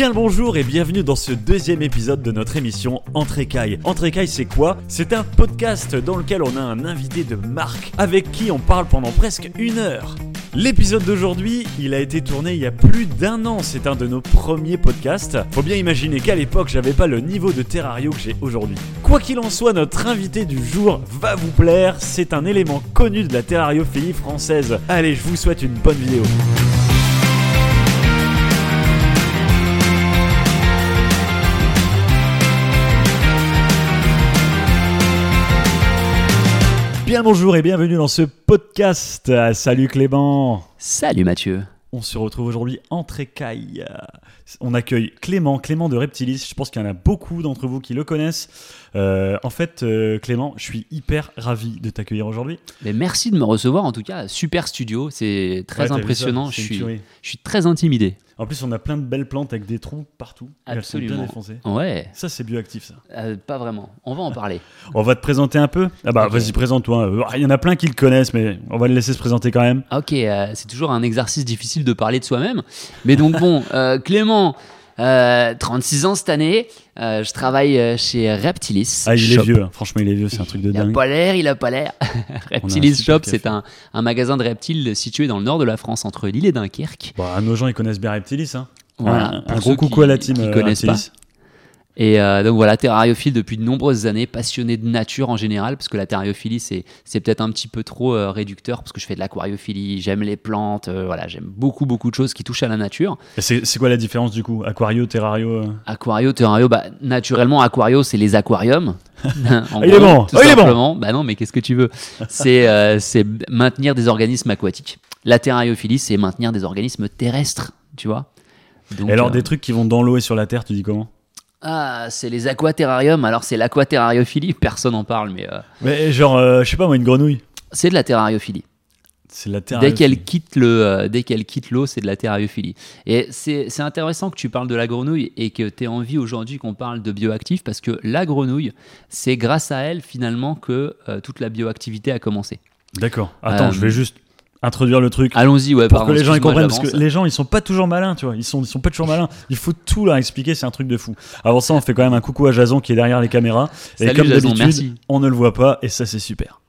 Bien le bonjour et bienvenue dans ce deuxième épisode de notre émission Entrécaille. Entrécaille, c'est quoi? C'est un podcast dans lequel on a un invité de marque avec qui on parle pendant presque une heure. L'épisode d'aujourd'hui, il a été tourné il y a plus d'un an, c'est un de nos premiers podcasts. Faut bien imaginer qu'à l'époque, j'avais pas le niveau de Terrario que j'ai aujourd'hui. Quoi qu'il en soit, notre invité du jour va vous plaire, c'est un élément connu de la terrariophilie française. Allez, je vous souhaite une bonne vidéo. Bien bonjour et bienvenue dans ce podcast. Ah, Salut Clément. Salut Mathieu. On se retrouve aujourd'hui en Trécaille. On accueille Clément, Clément de Reptilis. Je pense qu'il y en a beaucoup d'entre vous qui le connaissent. Euh, en fait, euh, Clément, je suis hyper ravi de t'accueillir aujourd'hui. Mais merci de me recevoir en tout cas. Super studio, c'est très Ouais, impressionnant. Je suis, je suis très intimidé. En plus, on a plein de belles plantes avec des trous partout. Et Elles sont bien Absolument. défoncées. Ouais, Ça, c'est bioactif, ça. euh, pas vraiment. On va en parler. On va te présenter un peu. Ah bah, vas-y, présente-toi. Euh, Il y en a plein qui le connaissent, mais on va le laisser se présenter quand même. Ah, Ok, euh, c'est toujours un exercice difficile de parler de soi-même. Mais donc bon, euh, Clément, euh, 36 ans cette année. Euh, je travaille euh, chez Reptilis. Ah, il Shop. est vieux. hein. Franchement, il est vieux. C'est un truc de Il a dingue. pas l'air, il a pas l'air. On a un Reptilis super Shop, c'est un, un magasin de reptiles situé dans le nord de la France, entre Lille et Dunkerque. Bon, nos gens, ils connaissent bien Reptilis. Hein. Voilà, Un- gros coucou qui- à la team qui euh, connaissent pas. Et euh, donc voilà, terrariophile depuis de nombreuses années, passionné de nature en général, parce que la terrariophilie, c'est, c'est peut-être un petit peu trop euh, réducteur, parce que je fais de l'aquariophilie, j'aime les plantes, euh, voilà, j'aime beaucoup, beaucoup de choses qui touchent à la nature. Et C'est c'est quoi la différence du coup? Aquario, Terrario Aquario, terrario, bah, naturellement, aquario, c'est les aquariums. En il est bon, tout oh, il est bon. Bah non, mais qu'est-ce que tu veux? C'est c'est maintenir des organismes aquatiques. La terrariophilie, c'est maintenir des organismes terrestres, tu vois? Donc, Et alors, des trucs qui vont dans l'eau et sur la terre, tu dis comment? Ah, c'est les aquaterrariums. Alors, c'est l'aquaterrariophilie, personne n'en parle, mais euh, Mais genre, euh, je sais pas moi, une grenouille. c'est de la terrariophilie. C'est de la terre. Dès qu'elle quitte le, euh, dès qu'elle quitte l'eau, c'est de la terrariophilie. Et c'est c'est intéressant que tu parles de la grenouille et que tu aies envie aujourd'hui qu'on parle de bioactifs parce que la grenouille, c'est grâce à elle finalement que euh, toute la bioactivité a commencé. D'accord. Attends, Euh, je vais juste introduire le truc. Allons-y, ouais. pour pardon, que les gens y comprennent, parce que les gens ils sont pas toujours malins, tu vois. Ils sont, ils sont pas toujours malins. Il faut tout leur expliquer, c'est un truc de fou. Avant ça, on fait quand même un coucou à Jason qui est derrière les caméras. et Salut, comme Jason, d'habitude, on ne le voit pas et ça c'est super.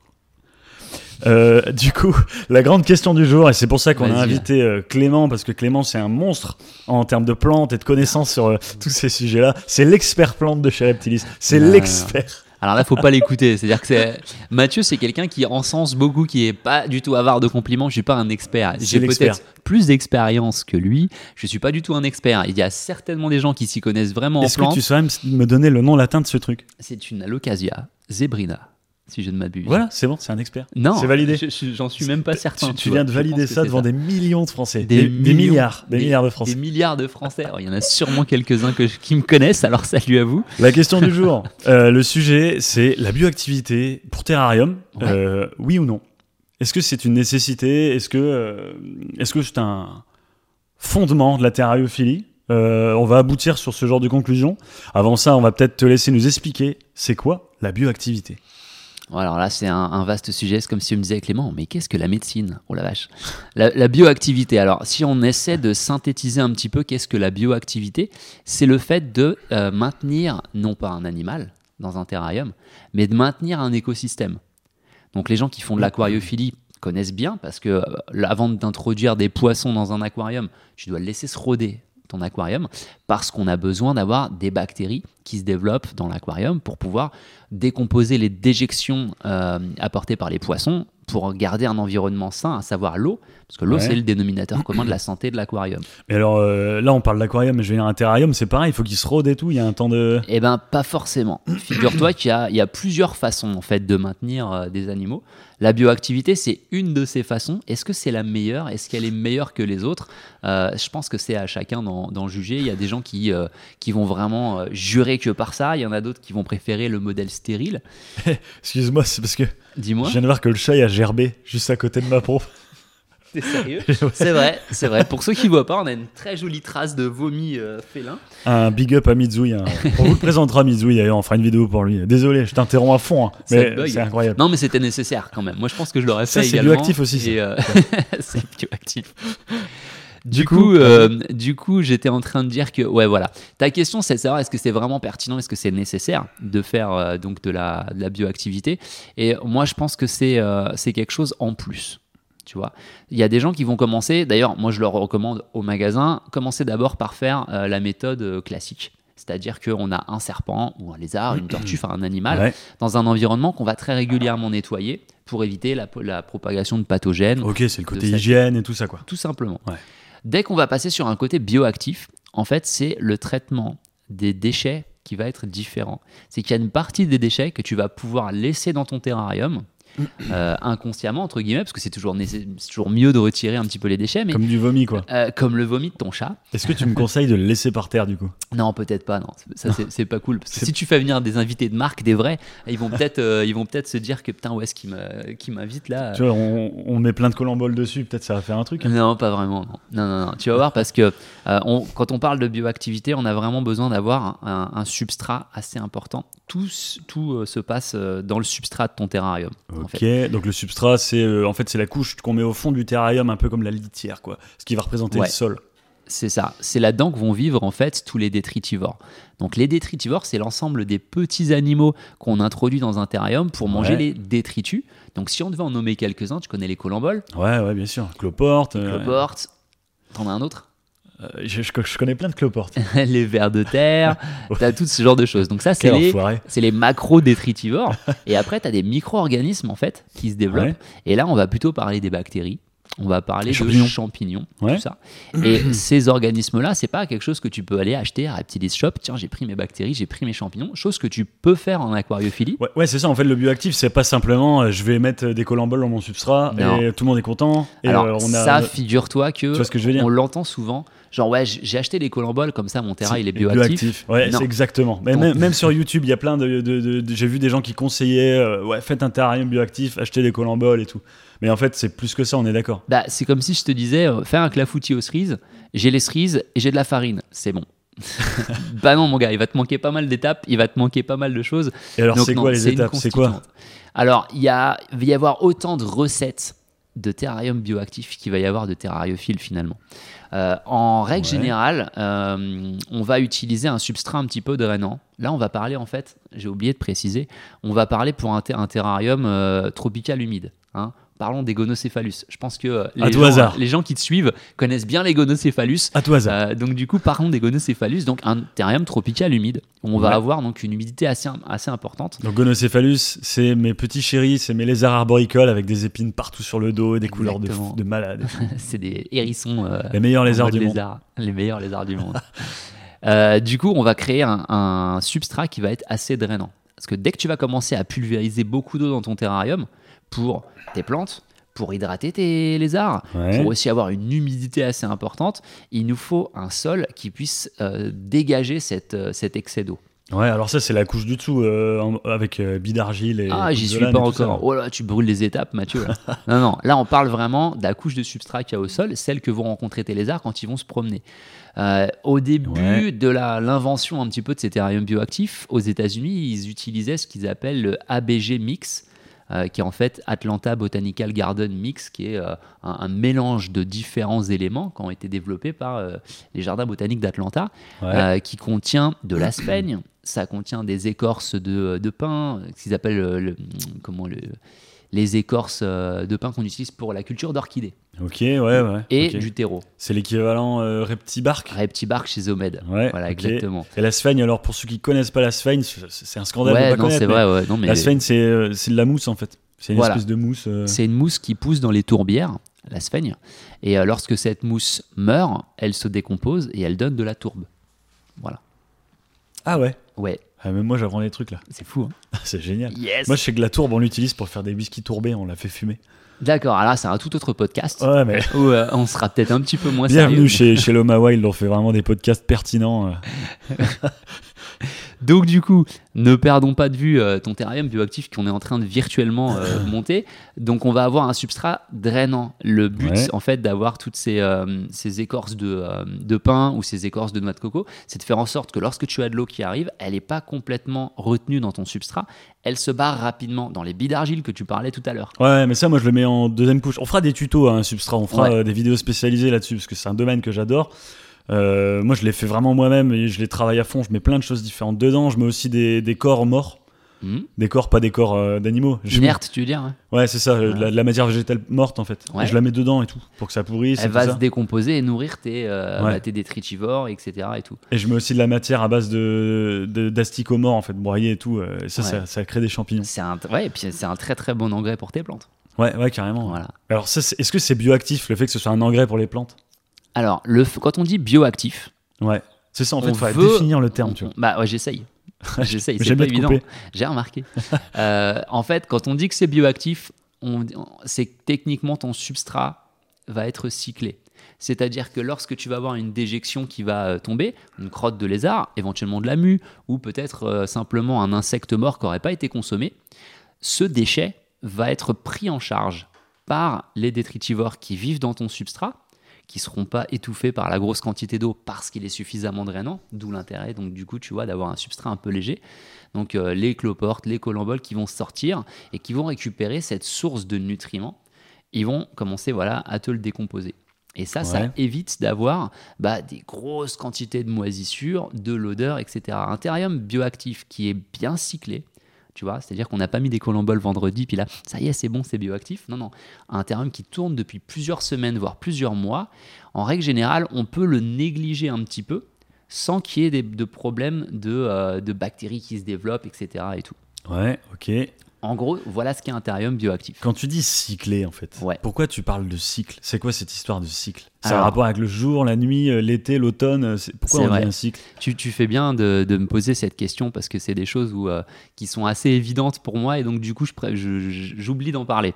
Euh, du coup, la grande question du jour, et c'est pour ça qu'on a invité euh, Clément, parce que Clément c'est un monstre en termes de plantes et de connaissances sur euh, tous ces sujets-là. C'est l'expert plante de chez Reptilis. C'est non, l'expert. Alors là, faut pas l'écouter. C'est-à-dire que c'est Mathieu, c'est quelqu'un qui encense beaucoup, qui est pas du tout avare de compliments. Je suis pas un expert. J'ai peut-être plus d'expérience que lui. Je suis pas du tout un expert. Il y a certainement des gens qui s'y connaissent vraiment en Est-ce que tu saurais me me donner le nom latin de ce truc? C'est une Alocasia zebrina, si je ne m'abuse. Voilà, c'est bon, c'est un expert. Non, C'est validé. je- je- J'en suis même pas certain. Tu, viens de valider ça devant des millions de Français. Des Des, des millions, milliards. Des, milliards de Français. Des milliards de Français. Alors, il y en a sûrement quelques-uns que qui me connaissent. Alors salut à vous. La question du jour. Euh, le sujet, c'est la bioactivité pour terrarium. Ouais. Euh, oui ou non? Est-ce que c'est une nécessité? Est-ce que euh, est-ce que c'est un fondement de la terrariophilie? Euh, On va aboutir sur ce genre de conclusion. Avant ça, on va peut-être te laisser nous expliquer c'est quoi la bioactivité. Alors là, c'est un, vaste sujet. C'est comme si on me disait Clément, mais qu'est-ce que la médecine? Oh la vache. La, la bioactivité. Alors, si on essaie de synthétiser un petit peu, qu'est-ce que la bioactivité C'est le fait de euh, maintenir, non pas un animal dans un terrarium, mais de maintenir un écosystème. Donc, les gens qui font de l'aquariophilie connaissent bien parce que euh, avant d'introduire des poissons dans un aquarium, tu dois le laisser se rôder ton aquarium parce qu'on a besoin d'avoir des bactéries qui se développent dans l'aquarium pour pouvoir décomposer les déjections euh, apportées par les poissons pour garder un environnement sain, à savoir l'eau, parce que l'eau Ouais. c'est le dénominateur commun de la santé de l'aquarium. Mais alors euh, là, on parle d'aquarium, mais je vais dire un terrarium, c'est pareil, il faut qu'il se rôde et tout. Il y a un temps de. Eh ben pas forcément. Figure-toi qu'il y a, il y a plusieurs façons en fait de maintenir euh, des animaux. La bioactivité c'est une de ces façons. Est-ce que c'est la meilleure? Est-ce qu'elle est meilleure que les autres? Euh, Je pense que c'est à chacun d'en d'en juger. Il y a des gens qui, euh, qui vont vraiment euh, jurer que par ça. Il y en a d'autres qui vont préférer le modèle stérile. Excuse-moi, c'est parce que Dis-moi. je viens de voir que le chat il a gerbé juste à côté de ma pompe. T'es sérieux C'est vrai, c'est vrai. Pour ceux qui voient pas, on a une très jolie trace de vomi euh, félin. Un big up à Mizui. hein. On vous le présentera, Mizui, d'ailleurs, on fera une vidéo pour lui. Désolé, je t'interromps à fond, hein, mais c'est incroyable. Non, mais c'était nécessaire quand même. Moi, je pense que je l'aurais fait c'est également. bioactif aussi, euh, c'est bioactif. Du, Du coup, coup, euh, du coup, j'étais en train de dire que, ouais, voilà. Ta question, c'est de savoir est-ce que c'est vraiment pertinent, est-ce que c'est nécessaire de faire euh, donc de la, de la bioactivité? Et moi, je pense que c'est euh, c'est quelque chose en plus. Tu vois, il y a des gens qui vont commencer. D'ailleurs, moi, je leur recommande au magasin, commencer d'abord par faire la méthode classique. C'est-à-dire qu'on a un serpent ou un lézard, une tortue, enfin un animal, Ouais. dans un environnement qu'on va très régulièrement nettoyer pour éviter la, la propagation de pathogènes Ok, c'est le côté hygiène et tout ça, quoi. tout simplement. Ouais. Dès qu'on va passer sur un côté bioactif, en fait, c'est le traitement des déchets qui va être différent. C'est qu'il y a une partie des déchets que tu vas pouvoir laisser dans ton terrarium. Euh, inconsciemment entre guillemets parce que c'est toujours, mieux de retirer un petit peu les déchets mais Comme du vomi, quoi. euh, comme le vomi de ton chat Est-ce que tu me conseilles de le laisser par terre, du coup? Non peut-être pas non ça c'est- pas cool parce que si tu fais venir des invités de marque des vrais ils vont peut-être euh, ils vont peut-être se dire que putain où est-ce qu'il m'invite là? Tu vois, on, on met plein de colamboles dessus, peut-être ça va faire un truc. hein. Non, pas vraiment. Non, non, non. non. Tu vas voir parce que on- quand on parle de bioactivité, on a vraiment besoin d'avoir un, un- un substrat assez important. Tout, tout euh, se passe euh, dans le substrat de ton terrarium. en Ok, fait. donc le substrat, c'est euh, en fait c'est la couche qu'on met au fond du terrarium, un peu comme la litière, quoi. Ce qui va représenter Ouais. le sol. C'est ça. C'est là-dedans que vont vivre en fait tous les détritivores. Donc les détritivores, c'est l'ensemble des petits animaux qu'on introduit dans un terrarium pour manger Ouais. les détritus. Donc si on devait en nommer quelques-uns, tu connais les colamboles, Ouais, ouais, bien sûr. Cloporte. euh, cloportes. T'en as un autre? Je, je- je connais plein de cloportes. Les vers de terre. T'as tout ce genre de choses. Donc ça, c'est les, les macro-détritivores. et après, tu as des micro-organismes en fait qui se développent. Ouais. Et là, on va plutôt parler des bactéries. On va parler Les de champignons. champignons, Ouais. tout ça. Et ces organismes-là, c'est pas quelque chose que tu peux aller acheter à Reptilis Shop. Tiens, j'ai pris mes bactéries, j'ai pris mes champignons. Chose que tu peux faire en aquariophilie. Ouais, ouais, c'est ça. En fait, le bioactif, c'est pas simplement euh, je vais mettre des colamboles dans mon substrat Non. et tout le monde est content. Et Alors, euh, on a. ça, figure-toi que Tu vois ce que je veux dire? on l'entend souvent. Genre, ouais, j'ai acheté des colamboles comme ça, mon terrain, il est Et bioactif. Ouais, c'est exactement. Mais même, même sur YouTube, il y a plein de. de- de- de- J'ai vu des gens qui conseillaient euh, ouais, faites un terrarium bioactif, achetez des colamboles et tout. Mais en fait, c'est plus que ça, on est d'accord. Bah, c'est comme si je te disais, euh, fais un clafoutis aux cerises, j'ai les cerises et j'ai de la farine. C'est bon. bah non, mon gars, il va te manquer pas mal d'étapes, il va te manquer pas mal de choses. Et alors, c'est non, quoi les étapes? C'est quoi? Alors, il y a, il va y avoir autant de recettes de terrarium bioactif qu'il va y avoir de terrariophiles finalement. Euh, en règle Ouais. générale, euh, on va utiliser un substrat un petit peu drainant. Là, on va parler en fait, j'ai oublié de préciser, on va parler pour un, ter- un terrarium euh, tropical humide. hein. Parlons des gonocéphalus. Je pense que euh, À les, gens, hasard. les gens qui te suivent connaissent bien les gonocéphalus. À tout hasard. Euh, donc du coup, parlons des gonocéphalus, donc un terrarium tropical humide. où On va avoir donc une humidité assez, assez importante. Donc gonocéphalus, c'est mes petits chéris, c'est mes lézards arboricoles avec des épines partout sur le dos et des couleurs de, de malade. c'est des hérissons. euh, Les meilleurs lézards du monde. Les meilleurs lézards du monde. Euh, du coup, on va créer un, un substrat qui va être assez drainant. Parce que dès que tu vas commencer à pulvériser beaucoup d'eau dans ton terrarium pour tes plantes, pour hydrater tes lézards, Ouais. pour aussi avoir une humidité assez importante, il nous faut un sol qui puisse euh, dégager cette, euh, cet excès d'eau. Ouais, alors ça, c'est la couche du dessous euh, avec euh, billes d'argile et. Ah, j'y suis pas tout encore. Oh là, tu brûles les étapes, Mathieu. là. non, non, là, on parle vraiment de la couche de substrat qu'il y a au sol, celle que vont rencontrer tes lézards quand ils vont se promener. Euh, au début Ouais. de l'invention un petit peu de ces terrariums bioactifs, aux États-Unis, ils utilisaient ce qu'ils appellent le ABG Mix. Euh, qui est en fait Atlanta Botanical Garden Mix, qui est euh, un, un mélange de différents éléments qui ont été développés par euh, les jardins botaniques d'Atlanta Ouais. qui contient de l'asphène, ça contient des écorces de, de pin, ce qu'ils appellent le- comment le- les écorces de pin qu'on utilise pour la culture d'orchidées, Ok, ouais, ouais. et ok. du terreau. C'est l'équivalent euh, reptibark? Reptibark chez Zomed. Ouais, Voilà, exactement. Et la sphaigne, alors pour ceux qui connaissent pas la sphaigne, c'est un scandale de Ouais, pas non, c'est vrai, ouais. Non, mais La sphaigne, c'est euh, c'est de la mousse en fait. C'est une Voilà. espèce de mousse. euh, c'est une mousse qui pousse dans les tourbières, la sphaigne, et euh, lorsque cette mousse meurt, elle se décompose et elle donne de la tourbe. Voilà. Ah ouais? Ouais, Ah, même moi, j'apprends des trucs là. c'est fou. Hein c'est génial. yes Moi, je sais que la tourbe, on l'utilise pour faire des whisky tourbés. On la fait fumer. D'accord, alors c'est un tout autre podcast. Ouais, mais Où euh, on sera peut-être un petit peu moins bienvenue sérieux. chez, chez Loma Wild. On fait vraiment des podcasts pertinents. Donc du coup, ne perdons pas de vue euh, ton terrarium bioactif qu'on est en train de virtuellement euh, monter. Donc on va avoir un substrat drainant. Le but, Ouais. en fait, d'avoir toutes ces, euh, ces écorces de, de pain ou ces écorces de noix de coco, c'est de faire en sorte que lorsque tu as de l'eau qui arrive, elle n'est pas complètement retenue dans ton substrat. Elle se barre rapidement dans les billes d'argile que tu parlais tout à l'heure. Ouais, mais ça, moi, je le mets en deuxième couche. On fera des tutos à un substrat, on fera Ouais. des vidéos spécialisées là-dessus, parce que c'est un domaine que j'adore. Euh, moi, je l'ai fait vraiment moi-même et je les travaille à fond. Je mets plein de choses différentes dedans. Je mets aussi des, des corps morts. Hmm. Des corps, pas des corps euh, d'animaux. Inerte, tu veux dire hein Ouais, c'est ça, de la, de la matière végétale morte en fait. Ouais. Et je la mets dedans et tout, pour que ça pourrisse. et Elle tout va ça. se décomposer et nourrir tes, euh, Ouais. bah, tes détritivores, etc. Et tout. Et je mets aussi de la matière à base de de- d'asticots morts en fait, broyés et tout. euh, Et ça, ça, ça crée des champignons. C'est un, ouais, et puis c'est un très très bon engrais pour tes plantes. Ouais, ouais, carrément. Voilà. Alors, est-ce que c'est bioactif le fait que ce soit un engrais pour les plantes? Alors, le, quand on dit bioactif, Ouais. C'est ça, en fait, il faut veut- définir le terme, tu vois. bah ouais, j'essaye. j'essaye, c'est pas évident. J'ai remarqué. Euh, en fait, quand on dit que c'est bioactif, on, c'est que techniquement ton substrat va être cyclé. C'est-à-dire que lorsque tu vas avoir une déjection qui va euh, tomber, une crotte de lézard, éventuellement de la mue, ou peut-être euh, simplement un insecte mort qui n'aurait pas été consommé, ce déchet va être pris en charge par les détritivores qui vivent dans ton substrat, qui seront pas étouffés par la grosse quantité d'eau parce qu'il est suffisamment drainant, d'où l'intérêt, donc du coup, tu vois, d'avoir un substrat un peu léger. Donc euh, les cloportes, les colamboles qui vont sortir et qui vont récupérer cette source de nutriments, ils vont commencer voilà, à te le décomposer. Et ça, ça évite d'avoir bah, des grosses quantités de moisissures, de l'odeur, etc. Un terrarium bioactif qui est bien cyclé, tu vois, c'est-à-dire qu'on n'a pas mis des colamboles vendredi, puis là, ça y est, c'est bon, c'est bioactif. Non, non. Un terrarium qui tourne depuis plusieurs semaines, voire plusieurs mois, en règle générale, on peut le négliger un petit peu sans qu'il y ait de problèmes de, euh, de bactéries qui se développent, etc. Et tout. Ouais, ok. En gros, voilà ce qu'est un terrarium bioactif. Quand tu dis cyclé, en fait, Ouais. pourquoi tu parles de cycle? C'est quoi cette histoire de cycle? C'est un rapport avec le jour, la nuit, euh, l'été, l'automne euh, c'est- Pourquoi on vrai. dit un cycle? Tu, tu fais bien de, de me poser cette question parce que c'est des choses où, euh, qui sont assez évidentes pour moi et donc du coup je- je- j'oublie d'en parler.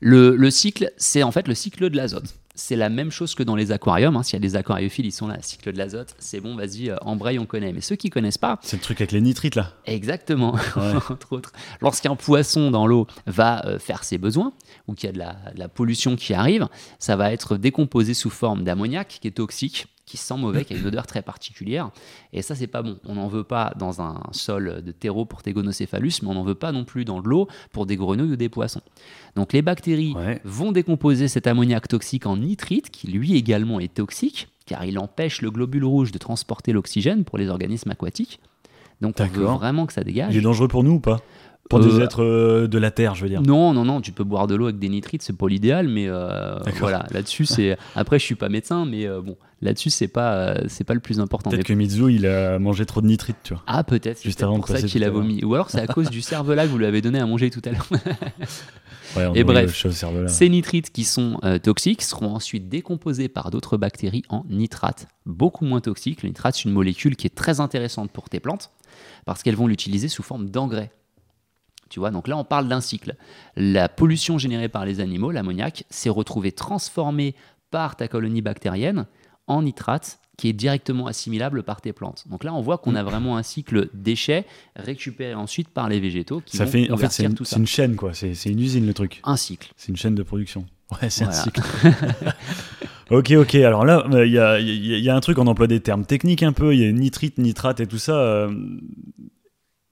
Le, le cycle, c'est en fait le cycle de l'azote. C'est la même chose que dans les aquariums. hein. S'il y a des aquariophiles, ils sont là, cycle de l'azote, c'est bon, vas-y, euh, embraye, on connaît. Mais ceux qui connaissent pas, C'est le truc avec les nitrites, là. Exactement, Ouais. entre autres. Lorsqu'un poisson dans l'eau va euh, faire ses besoins, ou qu'il y a de la, de la pollution qui arrive, ça va être décomposé sous forme d'ammoniac qui est toxique, qui sent mauvais, qui a une odeur très particulière. Et ça, c'est pas bon. On n'en veut pas dans un sol de terreau pour tes gonocéphalus, mais on n'en veut pas non plus dans de l'eau pour des grenouilles ou des poissons. Donc les bactéries Ouais. vont décomposer cet ammoniac toxique en nitrite, qui lui également est toxique, car il empêche le globule rouge de transporter l'oxygène pour les organismes aquatiques. Donc on veut vraiment que ça dégage. Il est dangereux pour nous ou pas? Pour Euh, des êtres euh, de la Terre, je veux dire. Non, non, non, tu peux boire de l'eau avec des nitrites, c'est pas l'idéal, mais euh, voilà, là-dessus, c'est. Après, je suis pas médecin, mais euh, bon, là-dessus, c'est pas, euh, c'est pas le plus important. Peut-être que Mizu, il a mangé trop de nitrites, tu vois. Ah, peut-être, c'est Juste peut-être avant pour ça qu'il a vomi. Ou alors, c'est à cause du cervelas que vous lui avez donné à manger tout à l'heure. Ouais, Et bref. Ces nitrites qui sont euh, toxiques seront ensuite décomposés par d'autres bactéries en nitrates, beaucoup moins toxiques. Le nitrate, c'est une molécule qui est très intéressante pour tes plantes parce qu'elles vont l'utiliser sous forme d'engrais. Tu vois, donc là, on parle d'un cycle. La pollution générée par les animaux, l'ammoniac, s'est retrouvée transformée par ta colonie bactérienne en nitrate qui est directement assimilable par tes plantes. Donc là, on voit qu'on a vraiment un cycle déchets récupéré ensuite par les végétaux qui Ça vont fait, en fait, c'est une, tout c'est ça. une chaîne, quoi. C'est c'est une usine, le truc. Un cycle. C'est une chaîne de production. Ouais, c'est Voilà. un cycle. ok, ok. Alors là, euh, il y, a, y a un truc, on emploie des termes techniques un peu. Il y a nitrite, nitrate et tout ça. euh,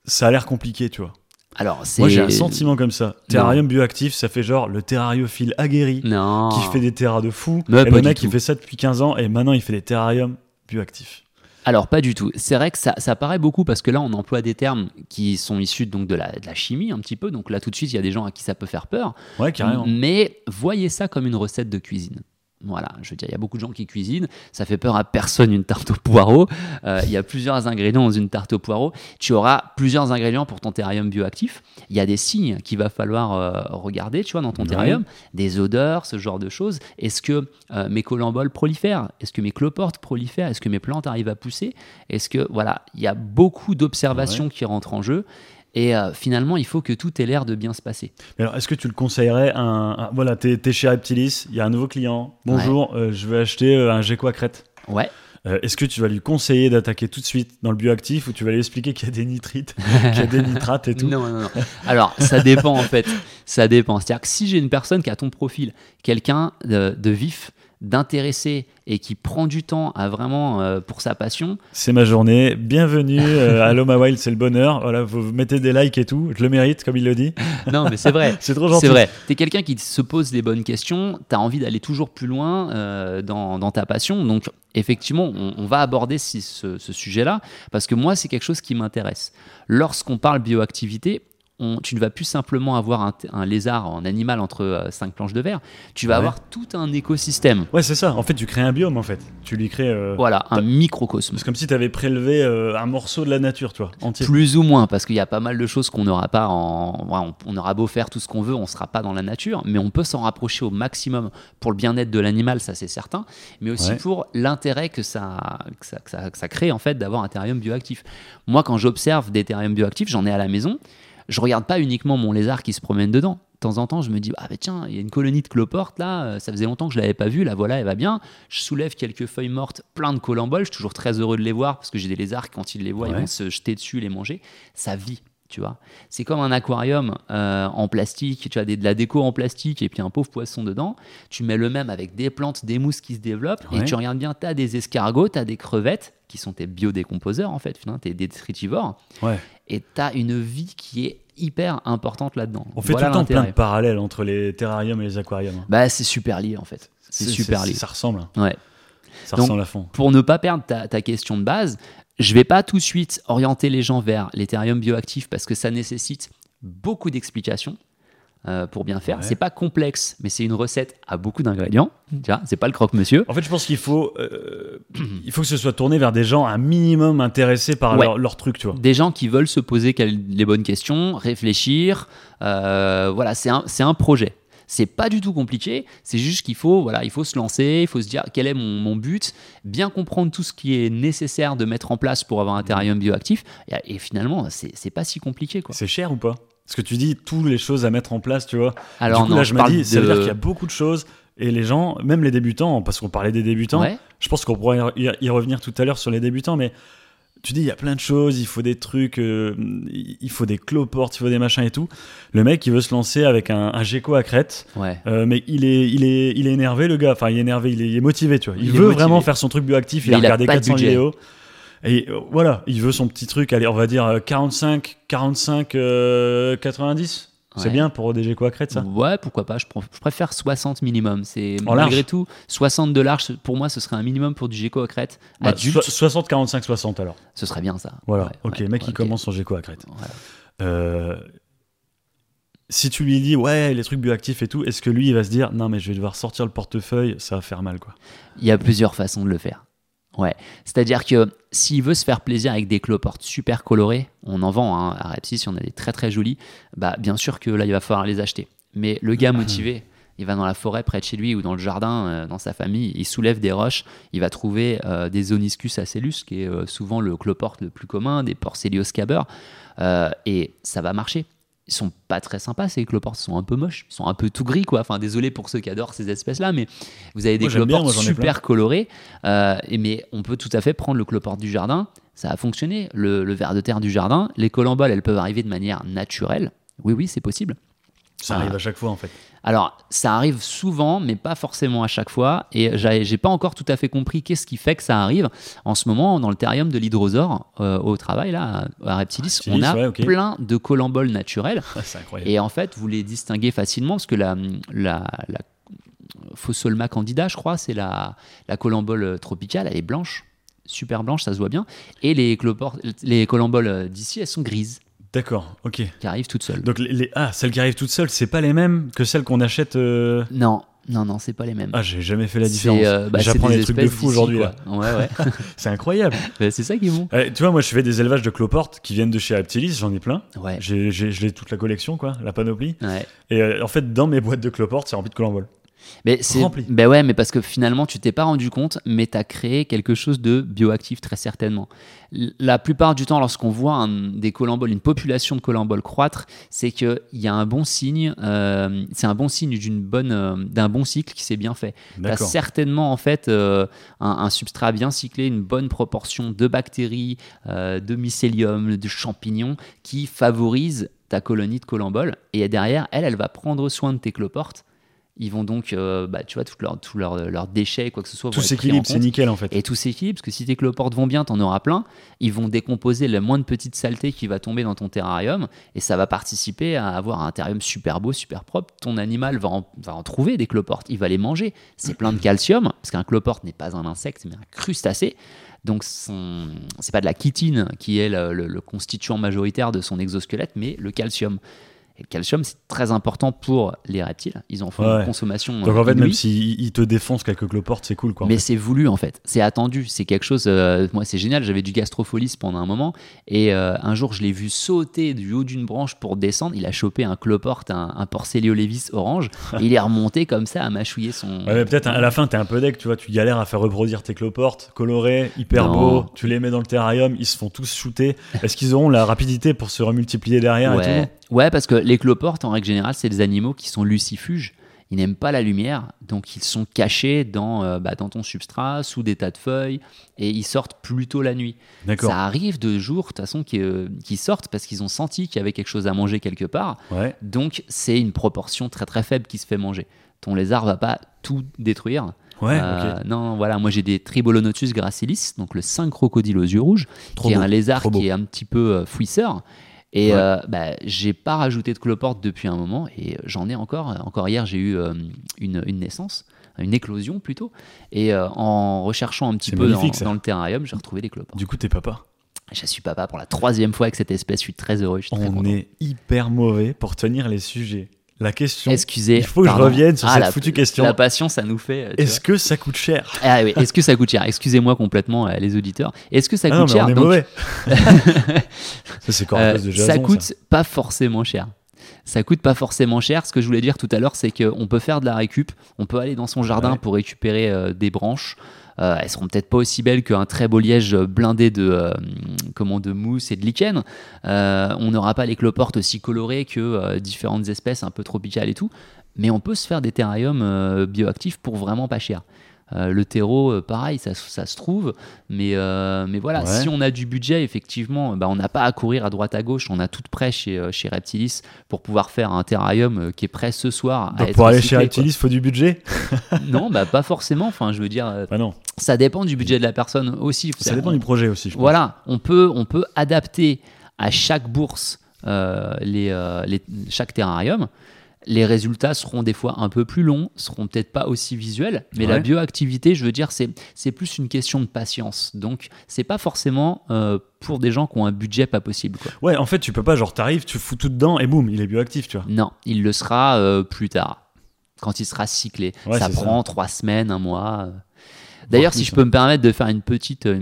ça a l'air compliqué, tu vois. Alors, c'est. Moi, j'ai un sentiment comme ça. Terrarium bioactif, ça fait genre le terrariophile aguerri Non. qui fait des terras de fou. Mais et le mec, il fait ça depuis 15 ans et maintenant, il fait des terrariums bioactifs. Alors, pas du tout. C'est vrai que ça, ça paraît beaucoup parce que là, on emploie des termes qui sont issus donc de la, de la chimie un petit peu. Donc là, tout de suite, il y a des gens à qui ça peut faire peur. Ouais, carrément. Mais voyez ça comme une recette de cuisine. Voilà, je veux dire, il y a beaucoup de gens qui cuisinent, ça fait peur à personne une tarte au poireau. Euh, il y a plusieurs ingrédients dans une tarte au poireau. Tu auras plusieurs ingrédients pour ton terrarium bioactif. Il y a des signes qu'il va falloir euh, regarder, tu vois, dans ton terrarium, des odeurs, ce genre de choses. Est-ce que euh, mes colamboles prolifèrent? Est-ce que mes cloportes prolifèrent? Est-ce que mes plantes arrivent à pousser? Est-ce que voilà, il y a beaucoup d'observations qui rentrent en jeu. Et euh, finalement, il faut que tout ait l'air de bien se passer. Mais Alors, est-ce que tu le conseillerais à un, Voilà, t'es t'es chez Reptilis, il y a un nouveau client. Bonjour, euh, je veux acheter euh, un Gecko à crête. Ouais. Euh, Est-ce que tu vas lui conseiller d'attaquer tout de suite dans le bioactif ou tu vas lui expliquer qu'il y a des nitrites, qu'il y a des nitrates et tout? Non, non, non. Alors, ça dépend en fait. Ça dépend. C'est-à-dire que si j'ai une personne qui a ton profil, quelqu'un de, de vif, d'intéressé et qui prend du temps à vraiment euh, pour sa passion, C'est ma journée. Bienvenue euh, à Loma Wild, c'est le bonheur. Voilà, vous mettez des likes et tout. Je le mérite, comme il le dit. non, mais c'est vrai. C'est trop gentil. C'est vrai. Tu es quelqu'un qui se pose des bonnes questions, tu as envie d'aller toujours plus loin euh, dans, dans ta passion. Donc, effectivement, on, on va aborder si- ce, ce sujet-là parce que moi, c'est quelque chose qui m'intéresse. Lorsqu'on parle bioactivité, on- tu ne vas plus simplement avoir un, lézard en animal entre euh, cinq planches de verre, tu vas Ouais. avoir tout un écosystème. Ouais, c'est ça. En fait, tu crées un biome, en fait. Tu lui crées. euh, Voilà, un microcosme. C'est comme si tu avais prélevé euh, un morceau de la nature, tu vois, entier. Plus ou moins, parce qu'il y a pas mal de choses qu'on n'aura pas en. ouais, on, on aura beau faire tout ce qu'on veut, on sera pas dans la nature, mais on peut s'en rapprocher au maximum pour le bien-être de l'animal, ça c'est certain, mais aussi Ouais. pour l'intérêt que ça, que, ça, que ça- que ça crée en fait d'avoir un terrarium bioactif. Moi, quand j'observe des terrariums bioactifs, j'en ai à la maison, je regarde pas uniquement mon lézard qui se promène dedans. De temps en temps, je me dis, ah bah tiens, il y a une colonie de cloportes là, euh, ça faisait longtemps que je l'avais pas vue, la voilà, elle va bien. Je soulève quelques feuilles mortes, plein de colamboles, je suis toujours très heureux de les voir parce que j'ai des lézards, quand ils les voient, ils vont se jeter dessus, les manger. Ça vit, tu vois. C'est comme un aquarium euh, en plastique, tu as des, de la déco en plastique et puis un pauvre poisson dedans. Tu mets le même avec des plantes, des mousses qui se développent Ouais. et tu regardes bien, tu as des escargots, tu as des crevettes qui sont tes biodécomposeurs en fait, tu es détritivores Ouais. et tu as une vie qui est hyper importante là-dedans. On fait Voilà tout le temps plein de parallèles entre les terrariums et les aquariums. hein. Bah, c'est super lié en fait. C'est super lié. Ça ressemble. hein. Ouais. Ça Donc, ressemble à fond. Pour ne pas perdre ta, ta question de base, je vais pas tout de suite orienter les gens vers les terrariums bioactifs parce que ça nécessite beaucoup d'explications euh, pour bien faire. Ouais. C'est pas complexe, mais c'est une recette à beaucoup d'ingrédients. Vois, c'est pas le croque-monsieur. En fait, je pense qu'il faut, euh, il faut que ce soit tourné vers des gens un minimum intéressés par Ouais. leur, leur truc, tu vois. Des gens qui veulent se poser les bonnes questions, réfléchir. euh, voilà, c'est un, un projet. C'est pas du tout compliqué. C'est juste qu'il faut, voilà, il faut se lancer, il faut se dire quel est mon, mon but, bien comprendre tout ce qui est nécessaire de mettre en place pour avoir un terrarium bioactif. Et, et finalement, c'est pas si compliqué. C'est cher ou pas? Parce que tu dis toutes les choses à mettre en place, tu vois. Alors du coup, non, là, je me dis, ça veut de- dire qu'il y a beaucoup de choses. Et les gens, même les débutants, parce qu'on parlait des débutants, Ouais. je pense qu'on pourrait y revenir tout à l'heure sur les débutants, mais tu dis, il y a plein de choses, il faut des trucs, euh, il faut des cloportes, il faut des machins et tout. Le mec, il veut se lancer avec un, un gecko à crête, Ouais. euh, mais il est, il, est, il est énervé, le gars. Enfin, il est énervé, il est, il est motivé, tu vois. Il, veut vraiment faire son truc bioactif, il il a regardé pas de 400 budget. vidéos. Et euh, voilà, il veut son petit truc, allez, on va dire euh, 45, 45, euh, 90. C'est Ouais. bien pour à crête, ça? Ouais, pourquoi pas. Je, pr- je préfère 60 minimum. C'est malgré large tout 60 de large. pour moi, ce serait un minimum pour du gecko à crête. Bah, Adulte, so- 60, 45, 60 alors. ce serait bien ça. Voilà, Ouais, ok, ouais, mec, il commence son gecko à crête. Voilà. Euh, si tu lui dis, ouais, les trucs bioactifs et tout, est-ce que lui, il va se dire, non, mais je vais devoir sortir le portefeuille, ça va faire mal, quoi? Il y a plusieurs façons de le faire. Ouais. C'est-à-dire que s'il veut se faire plaisir avec des cloportes super colorées, on en vend hein, à Repsi, on a des très très jolies, bah bien sûr que là il va falloir les acheter. Mais le gars motivé, il va dans la forêt près de chez lui ou dans le jardin, euh, dans sa famille, il soulève des roches, il va trouver euh, des Zoniscus acellus, qui est euh, souvent le cloporte le plus commun, des Porcelios scaber, euh, et ça va marcher. Ils sont pas très sympas ces cloportes, ils sont un peu moches, ils sont un peu tout gris quoi. Enfin désolé pour ceux qui adorent ces espèces-là, mais vous avez des Moi, j'aime bien, cloportes moi, super colorées, euh, et mais on peut tout à fait prendre le cloporte du jardin, ça a fonctionné. Le, le ver de terre du jardin, les colamboles, elles peuvent arriver de manière naturelle. Oui, oui, c'est possible. Ça arrive à chaque fois, en fait. Alors, ça arrive souvent, mais pas forcément à chaque fois. Et j'ai pas encore tout à fait compris qu'est-ce qui fait que ça arrive. En ce moment, dans le terrarium de l'hydrosaure, euh, au travail, là, à Reptilis, Reptilis, on a ouais, plein de colamboles incroyable. Et en fait, vous les distinguez facilement parce que la, la, la Phossolma candida, je crois, c'est la, la colambole tropicale, elle est blanche, super blanche, ça se voit bien. Et les, les colamboles d'ici, elles sont grises, D'accord, ok. qui arrivent toutes seules. Donc, les, les- ah, celles qui arrivent toutes seules, c'est pas les mêmes que celles qu'on achète. euh, Non, non, non, c'est pas les mêmes. Ah, j'ai jamais fait la C'est, différence. euh, bah, c'est J'apprends des trucs de espèces fou d'ici, aujourd'hui, là. quoi. Ouais, ouais. C'est incroyable. Bah, c'est ça qui est bon. Euh, tu vois, moi, je fais des élevages de cloportes qui viennent de chez Reptilis, j'en ai plein. Ouais. J'ai, j'ai, je l'ai toute la collection, quoi, la panoplie. Ouais. Et euh, en fait, dans mes boîtes de cloportes, c'est rempli de colamboles. Mais c'est, Rempli. ben ouais, mais parce que finalement, tu t'es pas rendu compte, mais tu as créé quelque chose de bioactif très certainement. La plupart du temps, lorsqu'on voit un- des colamboles, une population de colamboles croître, c'est qu'il y a un bon signe, euh, c'est un bon signe d'une bonne, euh, d'un bon cycle qui s'est bien fait. Tu as certainement en fait euh, un, un substrat bien cyclé, une bonne proportion de bactéries, euh, de mycélium, de champignons qui favorise ta colonie de colamboles. Et derrière, elle, elle va prendre soin de tes cloportes. Ils vont donc, euh, bah, tu vois, tous leurs tout déchets, quoi que ce soit. Tout s'équilibre, c'est nickel en fait. Et tout s'équilibre, parce que si tes cloportes vont bien, t'en auras plein. Ils vont décomposer le moins de petite saleté qui va tomber dans ton terrarium, et ça va participer à avoir un terrarium super beau, super propre. Ton animal va en, va en trouver des cloportes, il va les manger. C'est plein de calcium, parce qu'un cloporte n'est pas un insecte, mais un crustacé. Donc c'est pas de la chitine qui est le, le- le constituant majoritaire de son exosquelette, mais le calcium. Et le calcium, c'est très important pour les reptiles. Ils en font Ouais. une consommation. Donc euh, en fait, même inouïe. s'il il te défonce quelques cloportes, c'est cool quoi. Mais c'est voulu en fait, c'est attendu, c'est quelque chose. euh, moi, c'est génial. J'avais du gastropholis pendant un moment et euh, un jour, je l'ai vu sauter du haut d'une branche pour descendre. Il a chopé un cloporte, un, un Porcellio levis orange. et il est remonté comme ça à mâchouiller son. Ouais, mais peut-être à la fin, t'es un peu deck, tu vois, tu galères à faire reproduire tes cloportes, colorés, hyper Non. beaux, tu les mets dans le terrarium, ils se font tous shooter. Est-ce qu'ils auront la rapidité pour se remultiplier derrière et ouais. tout? Ouais, parce que les cloportes, en règle générale, c'est des animaux qui sont lucifuges. Ils n'aiment pas la lumière, donc ils sont cachés dans, euh, bah, dans ton substrat, sous des tas de feuilles, et ils sortent plutôt la nuit. Ça arrive de jours, de toute façon, qui, euh, qui sortent parce qu'ils ont senti qu'il y avait quelque chose à manger quelque part. Ouais. Donc, c'est une proportion très très faible qui se fait manger. Ton lézard va pas tout détruire. Ouais, Euh. Non, voilà, moi j'ai des Tribolonotus gracilis, donc le 5 crocodile aux yeux rouges, Trop qui est un lézard qui est un petit peu fouisseur. Et Ouais. euh, bah, j'ai pas rajouté de cloporte depuis un moment, et j'en ai encore. Encore hier, j'ai eu euh, une, une naissance, une éclosion plutôt. Et euh, en recherchant un petit peu dans, le terrarium, j'ai retrouvé des cloportes. Du coup, t'es papa? Je suis papa pour la troisième fois avec cette espèce, je suis très heureux. Je suis très On est hyper mauvais pour tenir les sujets. La question, Excusez. il faut que je revienne sur Ah, cette la- foutue question. La passion, ça nous fait. euh, Est-ce que ça coûte cher? Ah oui, est-ce que ça coûte cher? Excusez-moi complètement, euh, les auditeurs. Est-ce que ça Ah non, coûte mais cher on est Donc, mauvais. ça, c'est euh, Jason. Ça coûte pas forcément cher. Ça coûte pas forcément cher. Ce que je voulais dire tout à l'heure, c'est qu'on peut faire de la récup. On peut aller dans son jardin Ouais. pour récupérer euh, des branches. Euh, elles seront peut-être pas aussi belles qu'un très beau liège blindé de, euh, comment, de mousse et de lichen. Euh, on n'aura pas les cloportes aussi colorées que euh, différentes espèces un peu tropicales et tout. Mais on peut se faire des terrariums euh, bioactifs pour vraiment pas cher. Euh, le terreau, euh, pareil, ça, ça se trouve. Mais, euh, mais voilà, Ouais. si on a du budget, effectivement, bah, on n'a pas à courir à droite à gauche. On a tout prêt chez, chez Reptilis pour pouvoir faire un terrarium qui est prêt ce soir. à être pour aller recyclé, chez. Reptilis, faut du budget? Non, bah, pas forcément. Enfin, je veux dire, euh, Ah non, ça dépend du budget de la personne aussi. ça dépend du projet aussi, je pense. Voilà, on peut, on peut adapter à chaque bourse les, les- chaque terrarium. Les résultats seront des fois un peu plus longs, seront peut-être pas aussi visuels, mais la bioactivité, je veux dire, c'est plus une question de patience. Donc, c'est pas forcément euh, pour des gens qui ont un budget pas possible. Quoi. Ouais, en fait, tu peux pas, genre, t'arrives, tu fous tout dedans et boum, il est bioactif, tu vois. Non, il le sera euh, plus tard, quand il sera cyclé. Ouais, ça prend trois semaines, un mois. D'ailleurs, si je peux me permettre de faire une petite, euh,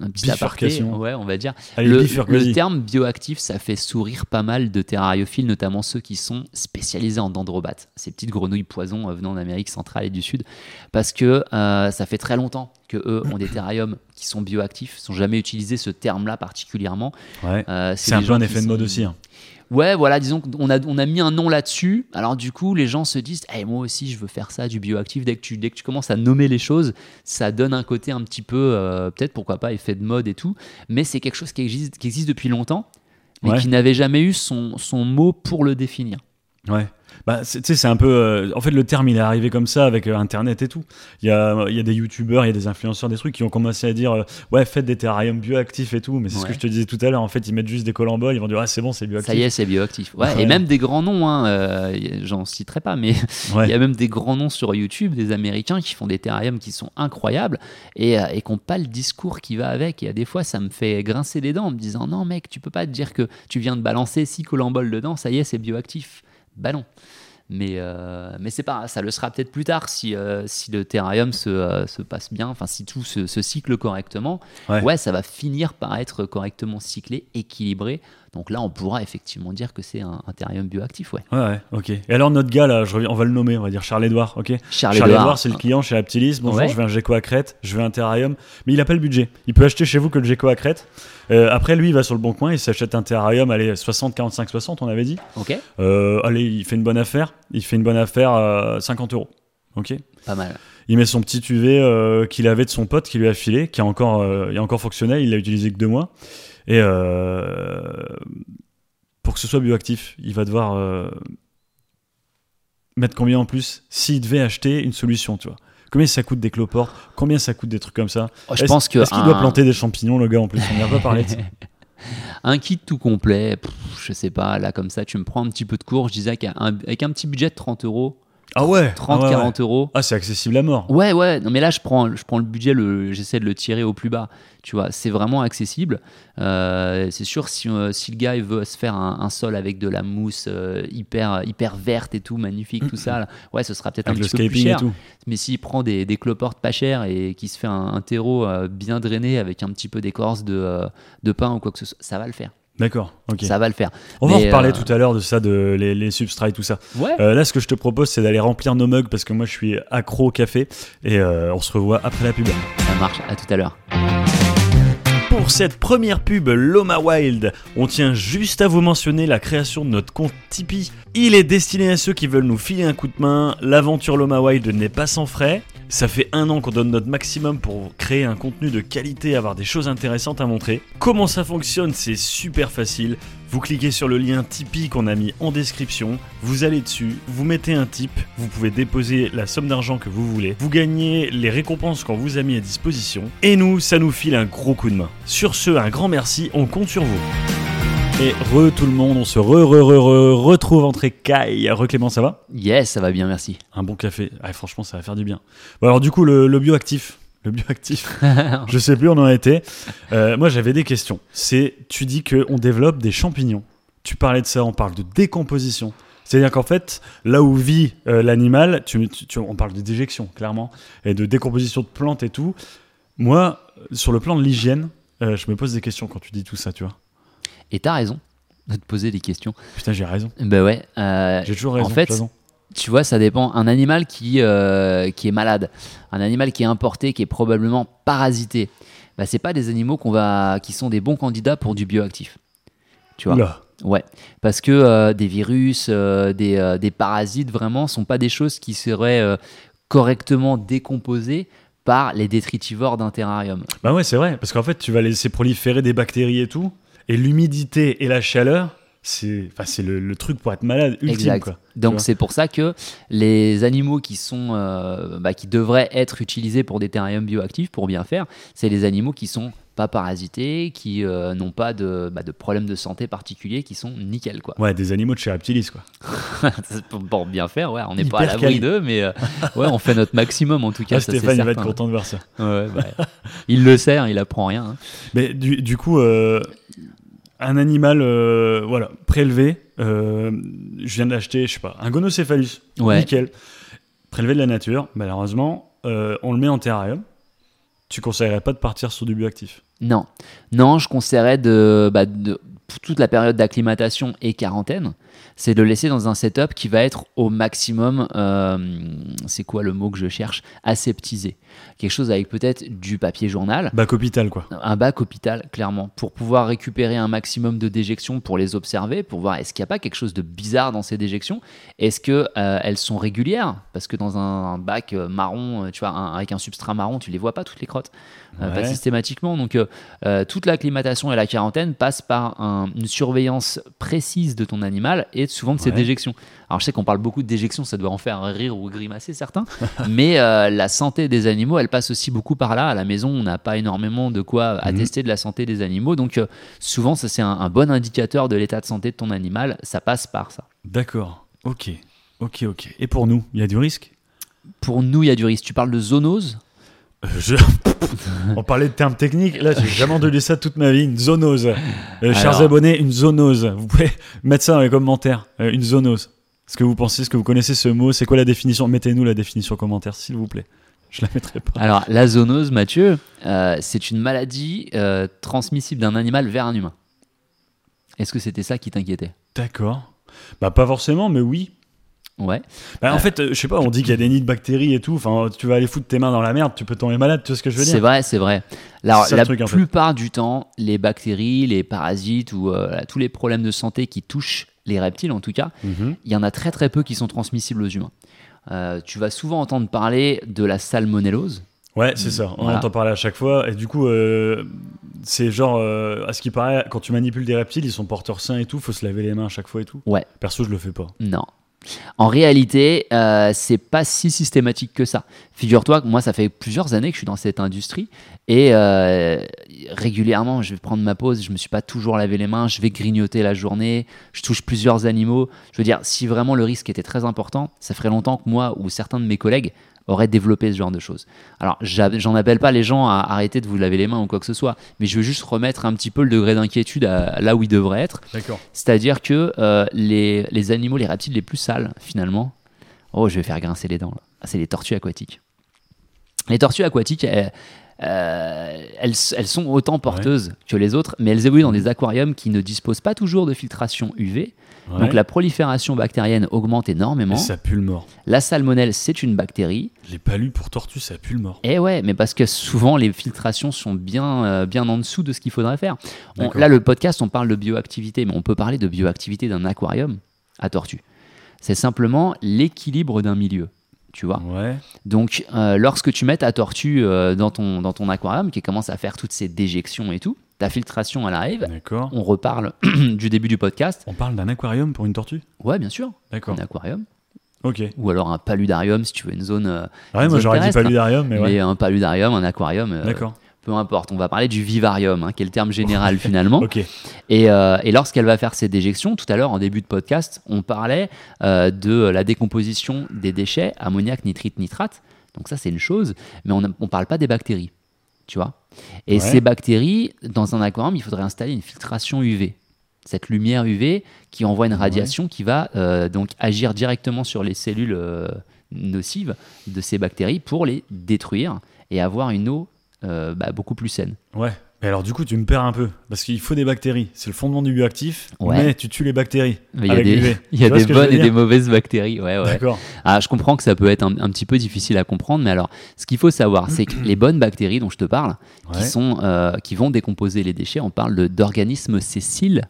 un petit aparté, Bifurcation. ouais, on va dire. Allez, Le, terme bioactif, ça fait sourire pas mal de terrariophiles, notamment ceux qui sont spécialisés en dendrobates, ces petites grenouilles poison euh, venant d'Amérique centrale et du Sud, parce que euh, ça fait très longtemps que eux ont des terrariums qui sont bioactifs, sans jamais utiliser ce terme-là particulièrement. Ouais. Euh, C'est un peu un effet de mode sont- aussi. hein. Ouais, voilà, disons qu'on a, on a mis un nom là-dessus. Alors du coup, les gens se disent, Eh, moi aussi, je veux faire ça, du bioactif. Dès que tu, dès que tu commences à nommer les choses, ça donne un côté un petit peu, euh, peut-être pourquoi pas, effet de mode et tout. Mais c'est quelque chose qui existe, qui existe depuis longtemps, mais Ouais. qui n'avait jamais eu son, son mot pour le définir. Ouais. Bah, tu sais, c'est un peu. euh, en fait, le terme, il est arrivé comme ça avec euh, Internet et tout. Il y a, y a des youtubeurs, il y a des influenceurs, des trucs qui ont commencé à dire euh, Ouais, faites des terrariums bioactifs et tout. Mais c'est ce que je te disais tout à l'heure. En fait, ils mettent juste des colamboles, ils vont dire Ah, c'est bon, c'est bioactif. Ça y est, c'est bioactif. Ouais, Ouais. Et même des grands noms, hein, j'en citerai pas, mais Ouais. il y a même des grands noms sur YouTube, des Américains qui font des terrariums qui sont incroyables et, et qui n'ont pas le discours qui va avec. Et à des fois, ça me fait grincer les dents en me disant non, mec, tu peux pas te dire que tu viens de balancer six colamboles dedans, ça y est, c'est bioactif. Bah non. Mais, euh, mais c'est pas, ça le sera peut-être plus tard si, euh, si le terrarium se, euh, se passe bien, enfin si tout se, se cycle correctement. Ouais. Ouais. ça va finir par être correctement cyclé, équilibré. Donc là, on pourra effectivement dire que c'est un, un terrarium bioactif. Ouais. Ouais, ouais, ok. Et alors notre gars là, je reviens, on va le nommer, on va dire Charles-Edouard, ok Charles Charles-Edouard, Edouard, c'est le client chez Aptilis. Bonjour, Ouais. je veux un gecko à crête, je veux un terrarium. Mais il a pas le budget. Il peut acheter chez vous que le gecko à crête. Euh, après, lui, il va sur le bon coin, il s'achète un terrarium, allez, 60, 45, 60, on avait dit. Ok, Euh, allez, il fait une bonne affaire. Il fait une bonne affaire, euh, 50 euros. Ok pas mal. Il met son petit UV euh, qu'il avait de son pote qui lui a filé, qui est encore, euh, est encore fonctionnel, il l'a utilisé que deux mois. Et euh, pour que ce soit bioactif, il va devoir euh, mettre combien en plus s'il devait acheter une solution, tu vois. Combien ça coûte des cloportes Combien ça coûte des trucs comme ça? Oh, je Est-ce- pense que Est-ce qu'il un- doit planter des champignons, le gars, en plus? On n'y a pas parlé de ça. Un kit tout complet, pff, je sais pas, là comme ça, tu me prends un petit peu de cours. Je disais qu'avec un, avec un petit budget de 30 euros, Ah ouais 30, ah ouais, 40 euros. Ah, c'est accessible à mort. Ouais, ouais, non mais là je prends, je prends le budget, le, j'essaie de le tirer au plus bas. Tu vois, c'est vraiment accessible. Euh, c'est sûr, si, euh, si le gars il veut se faire un, un sol avec de la mousse euh, hyper, hyper verte et tout, magnifique, tout ça, là, ouais, ce sera peut-être un petit peu plus et cher. tout. Mais s'il prend des, des cloportes pas chères et qui se fait un, un terreau bien drainé avec un petit peu d'écorce de, de pain ou quoi que ce soit, ça va le faire. D'accord, ok. Ça va le faire. On va en reparler euh, tout à l'heure de ça, de les, les substrats et tout ça. Ouais. Euh, là, ce que je te propose, c'est d'aller remplir nos mugs parce que moi, je suis accro au café et euh, on se revoit après la pub. Ça marche. À tout à l'heure. Pour cette première pub Loma Wild, on tient juste à vous mentionner la création de notre compte Tipeee. Il est destiné à ceux qui veulent nous filer un coup de main. L'aventure Loma Wild n'est pas sans frais. Ça fait un an qu'on donne notre maximum pour créer un contenu de qualité, avoir des choses intéressantes à montrer. Comment ça fonctionne C'est super facile. Vous cliquez sur le lien Tipeee qu'on a mis en description, vous allez dessus, vous mettez un tip, vous pouvez déposer la somme d'argent que vous voulez, vous gagnez les récompenses qu'on vous a mis à disposition, et nous, ça nous file un gros coup de main. Sur ce, un grand merci, on compte sur vous. Et re tout le monde, on se re re re re retrouve entre Kai. Re Clément, ça va? Yes, ça va bien, merci. Un bon café. Ah, franchement, ça va faire du bien. Bon alors du coup, le, le bioactif. Le bioactif. Je sais plus où on en a été. Euh, moi, j'avais des questions. C'est, tu dis que on développe des champignons. Tu parlais de ça, on parle de décomposition. C'est-à-dire qu'en fait, là où vit euh, l'animal, tu, tu- tu- on parle de déjection, clairement, et de décomposition de plantes et tout. Moi, sur le plan de l'hygiène, euh, je me pose des questions quand tu dis tout ça, tu vois. Et t'as raison de te poser des questions. Putain, j'ai raison. Ben ouais. J'ai toujours raison. en fait, Jason. Tu vois, ça dépend. Un animal qui, euh, qui est malade, un animal qui est importé, qui est probablement parasité, bah, c'est pas des animaux qu'on va, qui sont des bons candidats pour du bioactif. Tu vois? Oula. Ouais, parce que euh, des virus, euh, des, des parasites, vraiment, sont pas des choses qui seraient correctement décomposées par les détritivores d'un terrarium. Bah ouais, c'est vrai, parce qu'en fait, tu vas laisser proliférer des bactéries et tout, et l'humidité et la chaleur, c'est, enfin, le, le truc pour être malade ultime, exact. quoi. Donc c'est pour ça que les animaux qui sont, euh, bah, qui devraient être utilisés pour des terrariums bioactifs pour bien faire, c'est les animaux qui sont pas parasités, qui euh, n'ont pas de, bah, de problèmes de santé particuliers, qui sont nickel quoi. Ouais, des animaux de chez Reptilis, quoi. pour, bien faire, ouais, on n'est pas à l'abri d'eux, mais euh, ouais, on fait notre maximum en tout cas. Ah, ça, Stéphane, il va être content de voir ça. Ouais, bah, il le sait, hein, il apprend rien. hein. Mais du, du coup, euh, un animal, euh, voilà, prélevé, euh, je viens d'acheter, je sais pas, un gonocéphalus, Ouais. nickel, prélevé de la nature, malheureusement, euh, on le met en terrarium. Tu conseillerais pas de partir sur du bioactif? Non, non, je conseillerais de, bah, de toute la période d'acclimatation et quarantaine, c'est de le laisser dans un setup qui va être au maximum, euh, c'est quoi le mot que je cherche, aseptisé. Quelque chose avec peut-être du papier journal, Bac hôpital, quoi. un bac hôpital, clairement, pour pouvoir récupérer un maximum de déjections, pour les observer, pour voir est-ce qu'il n'y a pas quelque chose de bizarre dans ces déjections, est-ce que euh, elles sont régulières, parce que dans un, un bac euh, marron, tu vois, un- avec un substrat marron, tu les vois pas toutes les crottes, euh, pas systématiquement. Donc toute l'acclimatation et la quarantaine passent par un- une surveillance précise de ton animal et souvent de ses Ouais. déjections. Alors je sais qu'on parle beaucoup de déjections, ça doit en faire rire ou grimacer certains, mais euh, la santé des animaux, elle passe aussi beaucoup par là. À la maison, on n'a pas énormément de quoi attester de la santé des animaux, donc euh, souvent ça c'est un, un bon indicateur de l'état de santé de ton animal. Ça passe par ça. D'accord. Ok. Ok, ok. Et pour nous, il y a du risque? Pour nous, il y a du risque. Tu parles de zoonose Euh, je- On parlait de termes techniques. Là, j'ai jamais entendu ça toute ma vie. Une zoonose. Euh, chers abonnés, une zoonose. Vous pouvez mettre ça dans les commentaires. Euh, une zoonose. Ce que vous pensez, ce que vous connaissez ce mot, c'est quoi la définition? Mettez-nous la définition en commentaire, s'il vous plaît. Je la mettrai pas. Alors, la zoonose, Mathieu, euh, c'est une maladie euh, transmissible d'un animal vers un humain. Est-ce que c'était ça qui t'inquiétait? D'accord. Bah pas forcément, mais oui. Ouais. Bah, en Euh. fait, euh, je sais pas, on dit qu'il y a des nids de bactéries et tout. Enfin, tu vas aller foutre tes mains dans la merde, tu peux tomber malade, tu vois ce que je veux C'est dire vrai, c'est vrai. Alors, C'est le la truc, plupart du temps, les bactéries, les parasites ou euh, tous les problèmes de santé qui touchent les reptiles, en tout cas, Mhm. il y en a très très peu qui sont transmissibles aux humains. Euh, tu vas souvent entendre parler de la salmonellose. Ouais, c'est ça. On Voilà. entend parler à chaque fois. Et du coup, euh, c'est genre, euh, à ce qui paraît, quand tu manipules des reptiles, ils sont porteurs sains et tout, faut se laver les mains à chaque fois et tout. Ouais. Perso, je le fais pas. Non. En réalité, euh, c'est pas si systématique que ça. Figure-toi que moi, ça fait plusieurs années que je suis dans cette industrie et euh, régulièrement, je vais prendre ma pause. Je me suis pas toujours lavé les mains. Je vais grignoter la journée. Je touche plusieurs animaux. Je veux dire, si vraiment le risque était très important, ça ferait longtemps que moi ou certains de mes collègues auraient développé ce genre de choses. Alors, j'en appelle pas les gens à arrêter de vous laver les mains ou quoi que ce soit, mais je veux juste remettre un petit peu le degré d'inquiétude là où il devrait être. D'accord. C'est-à-dire que euh, les, les animaux, les reptiles les plus sales, finalement, oh, je vais faire grincer les dents, là. Ah, c'est les tortues aquatiques. Les tortues aquatiques, elles, euh, elles, elles sont autant porteuses que les autres, mais elles évoluent dans des aquariums qui ne disposent pas toujours de filtration UV. Ouais. Donc la prolifération bactérienne augmente énormément. Et ça pue le mort. La salmonelle, c'est une bactérie. Pas lu pour tortue, ça pue le mort. Et ouais, mais parce que souvent les filtrations sont bien, euh, bien en dessous de ce qu'il faudrait faire. On- là, le podcast, on parle de bioactivité, mais on peut parler de bioactivité d'un aquarium à tortue. C'est simplement l'équilibre d'un milieu. Tu vois Ouais. Donc, euh, lorsque tu mets ta tortue euh, dans, ton, dans ton aquarium, qui commence à faire toutes ces déjections et tout, ta filtration, elle arrive. D'accord. On reparle du début du podcast. On parle d'un aquarium pour une tortue? Ouais, bien sûr, D'accord. un aquarium. Ok. Ou alors un paludarium, si tu veux une zone. euh, Ouais, Une moi j'aurais dit terrestre, paludarium, mais mais, ouais. un paludarium, un aquarium. euh, D'accord. peu importe, on va parler du vivarium, hein, qui est le terme général finalement. Ok. Et, euh, et lorsqu'elle va faire ses déjections, tout à l'heure en début de podcast, on parlait euh, de la décomposition des déchets, ammoniac, nitrite, nitrate. Donc ça c'est une chose, mais on ne parle pas des bactéries, tu vois. Et Ouais. ces bactéries, dans un aquarium, il faudrait installer une filtration UV. Cette lumière UV qui envoie une radiation qui va euh, donc agir directement sur les cellules euh, nocives de ces bactéries pour les détruire et avoir une eau euh, bah, beaucoup plus saine. Ouais. Mais alors du coup, tu me perds un peu. Parce qu'il faut des bactéries. C'est le fondement du bioactif. Ouais. Mais tu tues les bactéries. Mais il y a des, y a bonnes et des mauvaises bactéries. Ouais, ouais. D'accord. Ah, je comprends que ça peut être un, un petit peu difficile à comprendre, mais alors, ce qu'il faut savoir, c'est que les bonnes bactéries dont je te parle, qui, sont, euh, qui vont décomposer les déchets, on parle d'organismes sessiles,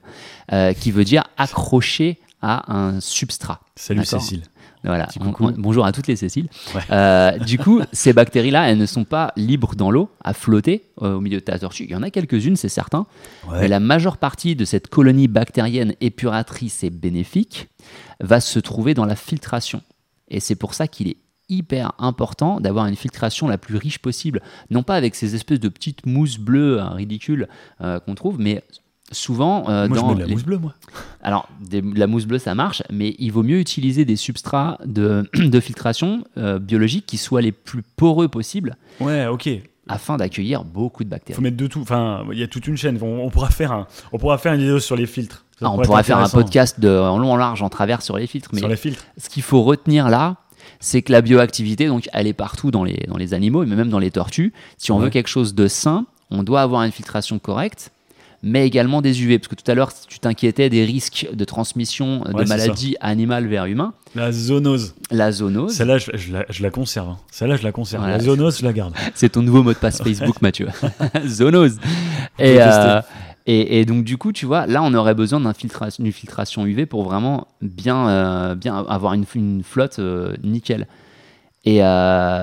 euh, qui veut dire accroché à un substrat. Salut. Cécile. Voilà. On- on- bonjour à toutes les Céciles. Ouais. Euh, du coup, ces bactéries-là, elles ne sont pas libres dans l'eau, à flotter euh, au milieu de ta tortue. Il y en a quelques-unes, c'est certain. Ouais. Mais la majeure partie de cette colonie bactérienne épuratrice et bénéfique va se trouver dans la filtration. Et c'est pour ça qu'il est hyper important d'avoir une filtration la plus riche possible. Non pas avec ces espèces de petites mousses bleues hein, ridicules euh, qu'on trouve, mais souvent euh, Moi, je dans mets de la les- mousse bleue, moi. alors, des- de la mousse bleue, ça marche, mais il vaut mieux utiliser des substrats de, de filtration euh, biologique qui soient les plus poreux possibles Ouais, ok. afin d'accueillir beaucoup de faut bactéries. mettre de tout. Enfin, il y a toute une chaîne. On, on pourra faire un, on pourra faire une vidéo sur les filtres. Ah, on être faire un podcast de, en long, en large, en travers sur les filtres, mais sur les filtres. ce qu'il faut retenir là, c'est que la bioactivité, donc, elle est partout dans les, dans les animaux, mais même dans les tortues. Si on Ouais. veut quelque chose de sain, on doit avoir une filtration correcte, mais également des UV. Parce que tout à l'heure, tu t'inquiétais des risques de transmission Ouais, de maladies animales vers humains. La zoonose. La zoonose, Celle-là, je, je la, je la conserve. hein. Celle-là, je la conserve. Voilà. La zoonose, je la garde. C'est ton nouveau mot de passe Facebook, Mathieu. Zoonose. Et, euh, et, et donc, du coup, tu vois, là, on aurait besoin d'une filtration, UV pour vraiment bien, euh, bien avoir une, une flotte euh, nickel. Et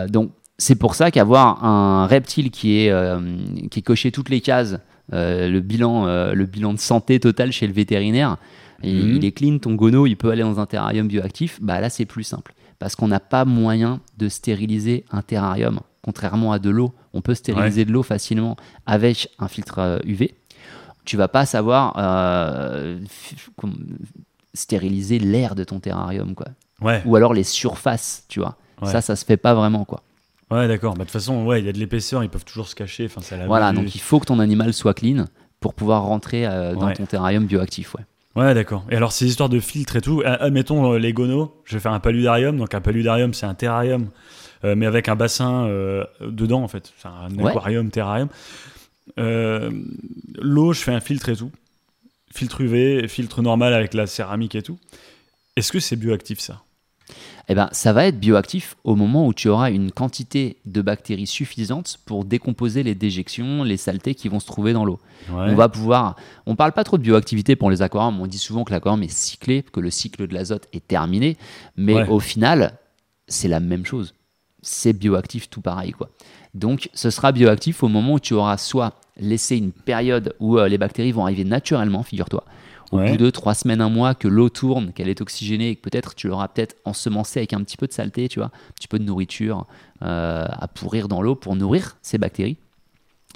donc, c'est pour ça qu'avoir un reptile qui est, qui est coché toutes les cases, le, bilan, euh, le bilan de santé total chez le vétérinaire, il, Mhm. il est clean, ton gono, il peut aller dans un terrarium bioactif, bah là, c'est plus simple. Parce qu'on n'a pas moyen de stériliser un terrarium. Contrairement à de l'eau, on peut stériliser de l'eau facilement avec un filtre euh, UV. Tu vas pas savoir euh, stériliser l'air de ton terrarium, quoi. Ouais. Ou alors les surfaces, tu vois. Ouais. Ça, ça se fait pas vraiment, quoi. Ouais, d'accord. Bah, De toute façon, ouais, il y a de l'épaisseur, ils peuvent toujours se cacher. Enfin, c'est à la Voilà, vue. donc il faut que ton animal soit clean pour pouvoir rentrer euh, dans Ouais. ton terrarium bioactif, ouais. Ouais, d'accord. Et alors, ces histoires de filtres et tout, euh, admettons euh, les gonos, je vais faire un paludarium. Donc, un paludarium, c'est un terrarium, euh, mais avec un bassin euh, dedans, en fait. C'est un Ouais. aquarium, terrarium. L'eau, je fais un filtre et tout. Filtre UV, filtre normal avec la céramique et tout. Est-ce que c'est bioactif, ça? Eh ben, ça va être bioactif au moment où tu auras une quantité de bactéries suffisante pour décomposer les déjections, les saletés qui vont se trouver dans l'eau. Ouais. On va pouvoir. On parle pas trop de bioactivité pour les aquariums. On dit souvent que l'aquarium est cyclé, que le cycle de l'azote est terminé, mais Ouais. au final, c'est la même chose. C'est bioactif tout pareil, quoi. Donc, ce sera bioactif au moment où tu auras soit laissé une période où euh, les bactéries vont arriver naturellement, figure-toi. Au Ouais. bout de trois semaines, un mois, que l'eau tourne, qu'elle est oxygénée et que peut-être tu l'auras peut-être ensemencée avec un petit peu de saleté, tu vois, un petit peu de nourriture euh, à pourrir dans l'eau pour nourrir ces bactéries.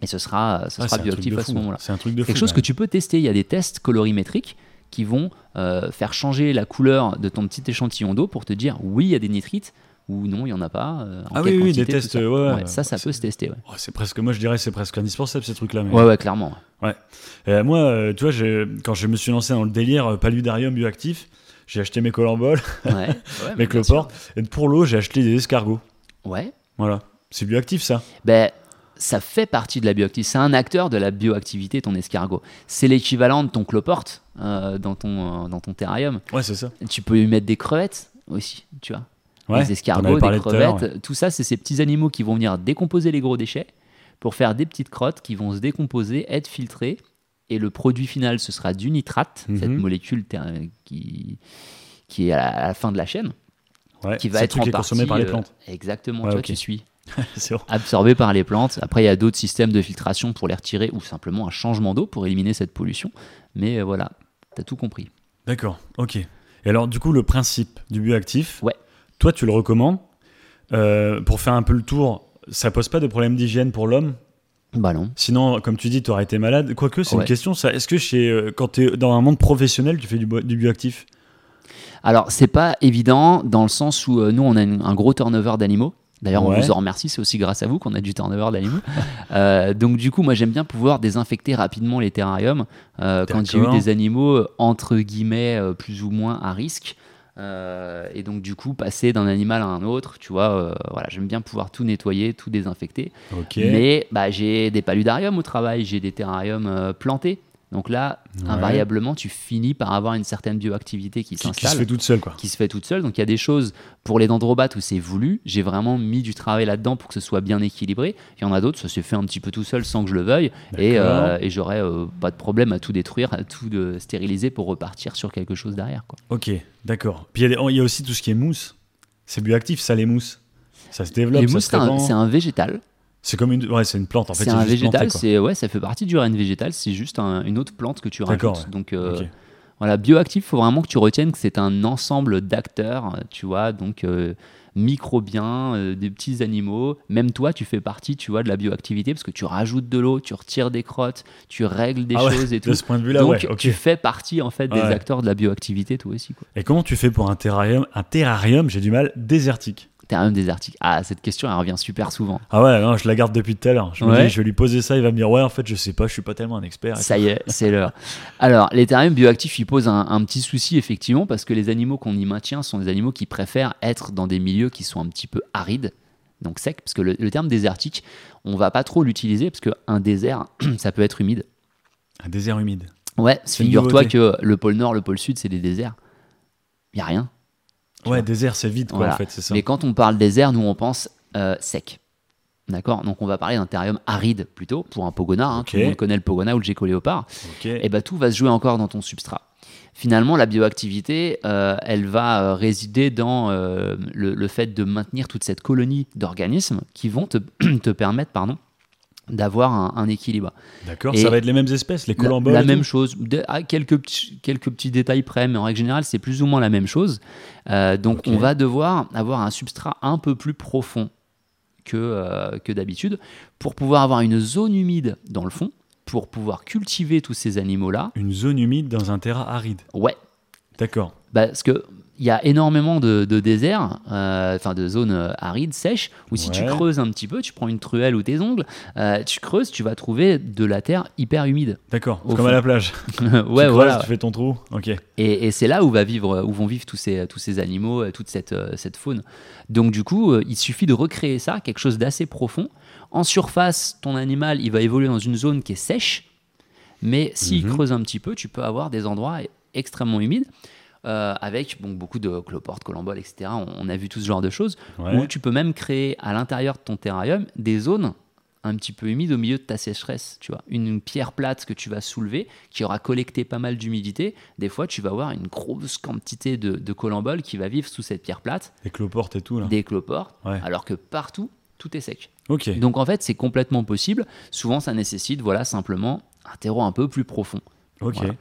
Et ce sera, ce Ah, sera bioactif à ce moment-là. C'est un truc de fou. Quelque chose que tu peux tester. Il y a des tests colorimétriques qui vont euh, faire changer la couleur de ton petit échantillon d'eau pour te dire oui, il y a des nitrites ou non, il n'y en a pas. euh, en Ah oui, oui, des tests, ça. ouais, ouais, Ouais, ça, ça c'est- peut se tester. Ouais. Oh, c'est presque, moi je dirais, c'est presque indispensable ces trucs-là. mais- ouais, ouais, clairement. Euh, moi, euh, tu vois, quand je me suis lancé dans le délire paludarium bioactif, j'ai acheté mes colamboles, Ouais, ouais, mes cloportes, et pour l'eau, j'ai acheté des escargots. Ouais. Voilà. C'est bioactif ça. Ben, ça fait partie de la bioactivité. C'est un acteur de la bioactivité, ton escargot. C'est l'équivalent de ton cloporte euh, dans, ton, euh, dans ton terrarium. Ouais, c'est ça. Tu peux y mettre des crevettes aussi, tu vois. Ouais, des escargots, des crevettes, tout ça, c'est ces petits animaux qui vont venir décomposer les gros déchets pour faire des petites crottes qui vont se décomposer, être filtrées. Et le produit final, ce sera du nitrate, Mhm. cette molécule qui, qui est à la, fin de la chaîne, Ouais, qui va être en qui est par les euh, plantes. exactement, Ouais, tu vois, ok. tu suis. Absorbé par les plantes. Après, il y a d'autres systèmes de filtration pour les retirer ou simplement un changement d'eau pour éliminer cette pollution. Mais euh, voilà, tu as tout compris. D'accord, ok. Et alors, du coup, le principe du bioactif, Ouais. Toi, tu le recommandes euh, pour faire un peu le tour. Ça pose pas de problème d'hygiène pour l'homme? Bah non. Sinon, comme tu dis, tu aurais été malade. Quoique, c'est Ouais. une question, ça. Est-ce que chez, euh, quand tu es dans un monde professionnel, tu fais du, bo- du bioactif? Alors, c'est pas évident dans le sens où euh, nous, on a une- un gros turnover d'animaux. D'ailleurs, on Ouais. vous en remercie, c'est aussi grâce à vous qu'on a du turnover d'animaux. Euh, donc, du coup, moi, j'aime bien pouvoir désinfecter rapidement les terrariums euh, quand j'ai eu des animaux, entre guillemets, euh, plus ou moins à risque. Euh, et donc, du coup, passer d'un animal à un autre, tu vois, euh, voilà, j'aime bien pouvoir tout nettoyer, tout désinfecter. Mais bah, j'ai des paludariums au travail, j'ai des terrariums euh, plantés. Donc là, Ouais. invariablement, tu finis par avoir une certaine bioactivité qui, qui, qui se s'installe fait toute seule, quoi. qui se fait toute seule. Donc il y a des choses pour les dendrobates où c'est voulu. J'ai vraiment mis du travail là-dedans pour que ce soit bien équilibré. Il y en a d'autres, ça s'est fait un petit peu tout seul sans que je le veuille. Et, euh, et j'aurais euh, pas de problème à tout détruire, à tout de stériliser pour repartir sur quelque chose derrière. Quoi. Ok, d'accord. Puis il y, y a aussi tout ce qui est mousse. C'est bioactif, ça, les mousses. Ça se développe, Les mousses, un, c'est un végétal. C'est comme une, ouais, c'est une plante en fait. c'est un végétal, c'est ouais, ça fait partie du règne végétal. C'est juste un- une autre plante que tu rajoutes. ouais. Donc euh, Ok. Voilà, bioactif, il faut vraiment que tu retiennes que c'est un ensemble d'acteurs, tu vois, donc euh, microbiens, euh, des petits animaux. Même toi, tu fais partie, tu vois, de la bioactivité parce que tu rajoutes de l'eau, tu retires des crottes, tu règles des Ah ouais, choses et De tout. ce point de vue-là, donc, ouais. ok. tu fais partie en fait des acteurs de la bioactivité, toi aussi. Quoi. Et comment tu fais pour un terrarium, un terrarium, j'ai du mal, désertique? Terrarium désertique. Ah, cette question, elle revient super souvent. Ah ouais, non, je la garde depuis tout à l'heure. Je me Ouais. dis, je vais lui poser ça, il va me dire, ouais, en fait, je sais pas, je suis pas tellement un expert. Ça y est, c'est l'heure. Alors, les terrariums bioactifs, ils posent un, un petit souci, effectivement, parce que les animaux qu'on y maintient sont des animaux qui préfèrent être dans des milieux qui sont un petit peu arides, donc secs, parce que le, le terme désertique, on va pas trop l'utiliser, parce qu'un désert, ça peut être humide. Un désert humide. Ouais, figure-toi que le pôle Nord, le pôle Sud, c'est des déserts. Il y a rien. Ouais, désert, c'est vide, quoi, Voilà. en fait, c'est ça. Mais quand on parle désert, nous, on pense euh, sec. D'accord? Donc, on va parler d'un terrarium aride, plutôt, pour un pogona. hein. Tout le monde connaît le pogona ou le géco-léopard. Et ben tout va se jouer encore dans ton substrat. Finalement, la bioactivité, euh, elle va euh, résider dans euh, le, le fait de maintenir toute cette colonie d'organismes qui vont te, te permettre pardon, d'avoir un, un équilibre. D'accord, ça va être les mêmes espèces, les La, colamboles. la même chose, de- à quelques, petits- quelques petits détails près, mais en règle générale, c'est plus ou moins la même chose. Euh, donc, on va devoir avoir un substrat un peu plus profond que, euh, que d'habitude pour pouvoir avoir une zone humide dans le fond, pour pouvoir cultiver tous ces animaux-là. Une zone humide dans un terrain aride. Ouais, D'accord. Parce que il y a énormément de, de déserts, euh, enfin de zones euh, arides, sèches, où si tu creuses un petit peu, tu prends une truelle ou tes ongles, euh, tu creuses, tu vas trouver de la terre hyper humide. D'accord. Comme fond. à la plage. ouais, tu creuses, voilà. Tu fais ton trou. Ok. Et, et c'est là où, va vivre, où vont vivre tous ces, tous ces animaux, toute cette, cette faune. Donc du coup, il suffit de recréer ça, quelque chose d'assez profond. En surface, ton animal, il va évoluer dans une zone qui est sèche, mais s'il Mhm. creuse un petit peu, tu peux avoir des endroits extrêmement humides. Euh, avec bon, beaucoup de cloportes, colamboles, etc. On, on a vu tout ce genre de choses. Ouais. Où tu peux même créer à l'intérieur de ton terrarium des zones un petit peu humides au milieu de ta sécheresse. Tu vois, une pierre plate que tu vas soulever, qui aura collecté pas mal d'humidité. Des fois, tu vas avoir une grosse quantité de, de qui va vivre sous cette pierre plate, Les cloportes et tout là. des cloportes, Ouais. alors que partout, tout est sec. Donc en fait, c'est complètement possible. Souvent, ça nécessite, voilà, simplement un terreau un peu plus profond. Ok. Voilà.